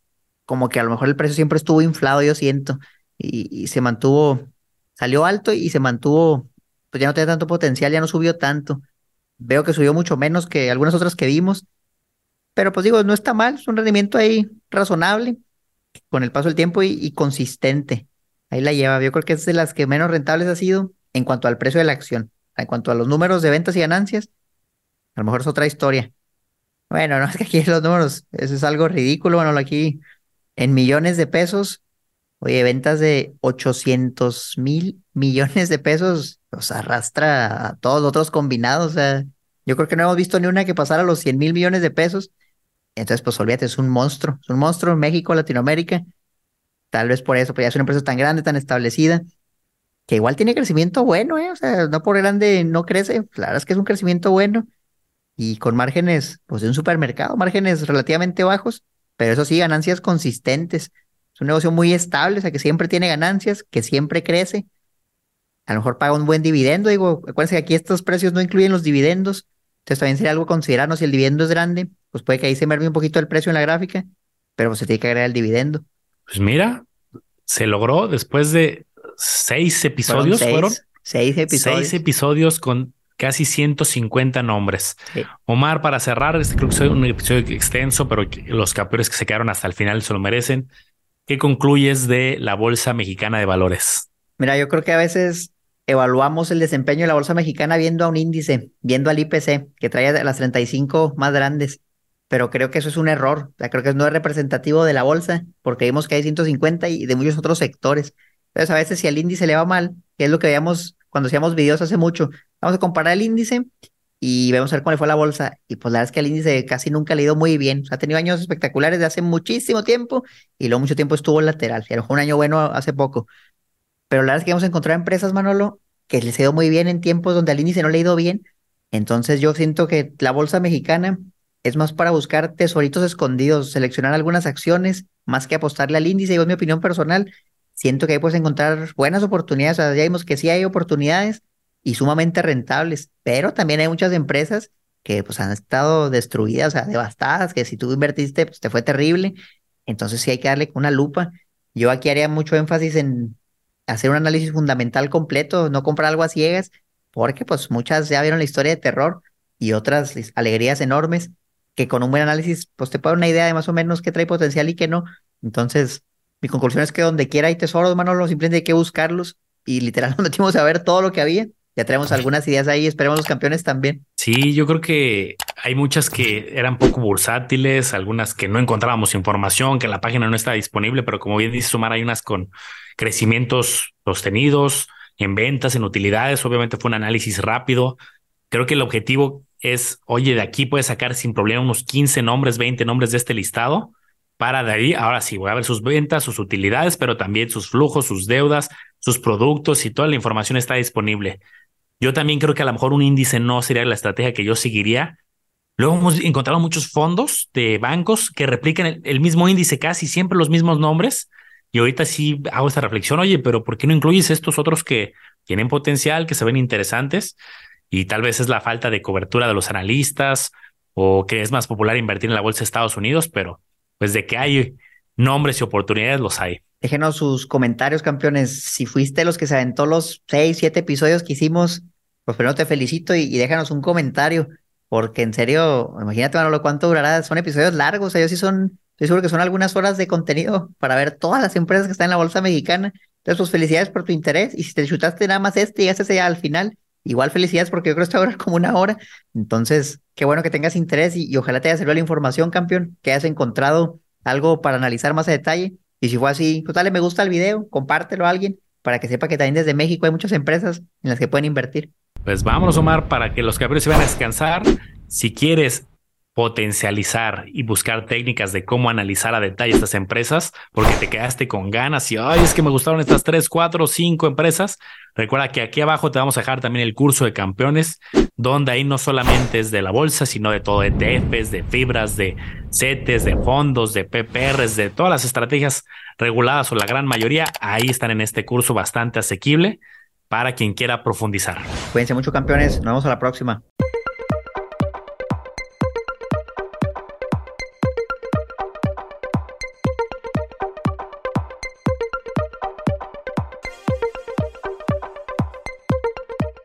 como que a lo mejor el precio siempre estuvo inflado, yo siento, y, se mantuvo, salió alto y se mantuvo, pues ya no tenía tanto potencial, ya no subió tanto. Veo que subió mucho menos que algunas otras que vimos, pero pues digo, no está mal, es un rendimiento ahí razonable con el paso del tiempo y, consistente. Ahí la lleva, yo creo que es de las que menos rentables ha sido en cuanto al precio de la acción. En cuanto a los números de ventas y ganancias, a lo mejor es otra historia. Bueno, no (laughs) es que aquí los números, eso es algo ridículo. Bueno, aquí en millones de pesos, oye, ventas de 800 mil millones de pesos, los arrastra a todos los otros combinados. O sea, yo creo que no hemos visto ni una que pasara los 100 mil millones de pesos. Entonces, pues olvídate, es un monstruo, es un monstruo en México, Latinoamérica. Tal vez por eso, pues ya es una empresa tan grande, tan establecida, que igual tiene crecimiento bueno, ¿eh? O sea, no por grande no crece, la verdad es que es un crecimiento bueno y con márgenes, pues de un supermercado, márgenes relativamente bajos, pero eso sí, ganancias consistentes. Es un negocio muy estable, o sea, que siempre tiene ganancias, que siempre crece. A lo mejor paga un buen dividendo, digo, acuérdense que aquí estos precios no incluyen los dividendos, entonces también sería algo considerarnos si el dividendo es grande, pues puede que ahí se merme un poquito el precio en la gráfica, pero pues se tiene que agregar el dividendo. Pues mira, se logró después de seis episodios, fueron seis, episodios. Seis episodios con casi 150 nombres. Omar, para cerrar, este creo que es un episodio extenso, pero los campeones que se quedaron hasta el final se lo merecen. ¿Qué concluyes de la Bolsa Mexicana de Valores? Mira, yo creo que a veces evaluamos el desempeño de la Bolsa Mexicana viendo a un índice, viendo al IPC, que trae las 35 más grandes, pero creo que eso es un error. O sea, creo que no es representativo de la Bolsa, porque vimos que hay 150 y de muchos otros sectores. Entonces, a veces si al índice le va mal, que es lo que veíamos cuando hacíamos videos hace mucho, vamos a comparar el índice y vamos a ver le fue la bolsa. Y pues la verdad es que el índice casi nunca le ha ido muy bien. O sea, ha tenido años espectaculares de hace muchísimo tiempo y luego mucho tiempo estuvo lateral. Y a un año bueno hace poco. Pero la verdad es que vamos a encontrar empresas, Manolo, que les ha ido muy bien en tiempos donde al índice no le ha ido bien. Entonces yo siento que la bolsa mexicana es más para buscar tesoritos escondidos, seleccionar algunas acciones, más que apostarle al índice. Digo, es mi opinión personal. Siento que ahí puedes encontrar buenas oportunidades. O sea, ya vimos que sí hay oportunidades y sumamente rentables, pero también hay muchas empresas que pues han estado destruidas, o sea, devastadas, que si tú invertiste, pues te fue terrible. Entonces sí hay que darle una lupa. Yo aquí haría mucho énfasis en hacer un análisis fundamental completo, no comprar algo a ciegas, porque pues muchas ya vieron la historia de terror y otras alegrías enormes que con un buen análisis pues te puede dar una idea de más o menos qué trae potencial y qué no. Entonces, mi conclusión es que donde quiera hay tesoros, Manolo, simplemente hay que buscarlos y literal (laughs) nos metimos a ver todo lo que había ya tenemos algunas ideas ahí, esperemos los campeones también. Sí, yo creo que hay muchas que eran poco bursátiles, algunas que no encontrábamos información, que la página no está disponible, pero como bien dice Sumar, hay unas con crecimientos sostenidos en ventas, en utilidades. Obviamente fue un análisis rápido. Creo que el objetivo es, oye, de aquí puedes sacar sin problema unos 15 nombres, 20 nombres de este listado. Para de ahí, ahora sí, voy a ver sus ventas, sus utilidades, pero también sus flujos, sus deudas, sus productos y toda la información está disponible. Yo también creo que a lo mejor un índice no sería la estrategia que yo seguiría. Luego hemos encontrado muchos fondos de bancos que replican el, mismo índice, casi siempre los mismos nombres. Y ahorita sí hago esta reflexión, oye, pero ¿por qué no incluyes estos otros que tienen potencial, que se ven interesantes? Y tal vez es la falta de cobertura de los analistas o que es más popular invertir en la bolsa de Estados Unidos, pero pues de que hay nombres y oportunidades los hay. Déjenos sus comentarios, campeones. Si fuiste los que se aventó los seis, siete episodios que hicimos, pues primero te felicito y, déjanos un comentario, porque en serio, imagínate, Manolo, cuánto durará. Son episodios largos, ellos sí son, estoy seguro que son algunas horas de contenido para ver todas las empresas que están en la bolsa mexicana. Entonces, pues felicidades por tu interés. Y si te chutaste nada más este y ese ya al final, igual felicidades porque yo creo que esto va como una hora. Entonces, qué bueno que tengas interés y, ojalá te haya servido la información, campeón, que hayas encontrado algo para analizar más a detalle. Y si fue así, pues dale me gusta al video, compártelo a alguien para que sepa que también desde México hay muchas empresas en las que pueden invertir. Pues vámonos, Omar, para que los campeones se vayan a descansar. Si quieres potencializar y buscar técnicas de cómo analizar a detalle estas empresas, porque te quedaste con ganas y, ay, es que me gustaron estas tres, cuatro, cinco empresas. Recuerda que aquí abajo te vamos a dejar también el curso de campeones, donde ahí no solamente es de la bolsa, sino de todo, ETFs, de fibras, de CETES, de fondos, de PPRs, de todas las estrategias reguladas o la gran mayoría, ahí están en este curso bastante asequible para quien quiera profundizar. Cuídense mucho, campeones. Nos vemos a la próxima.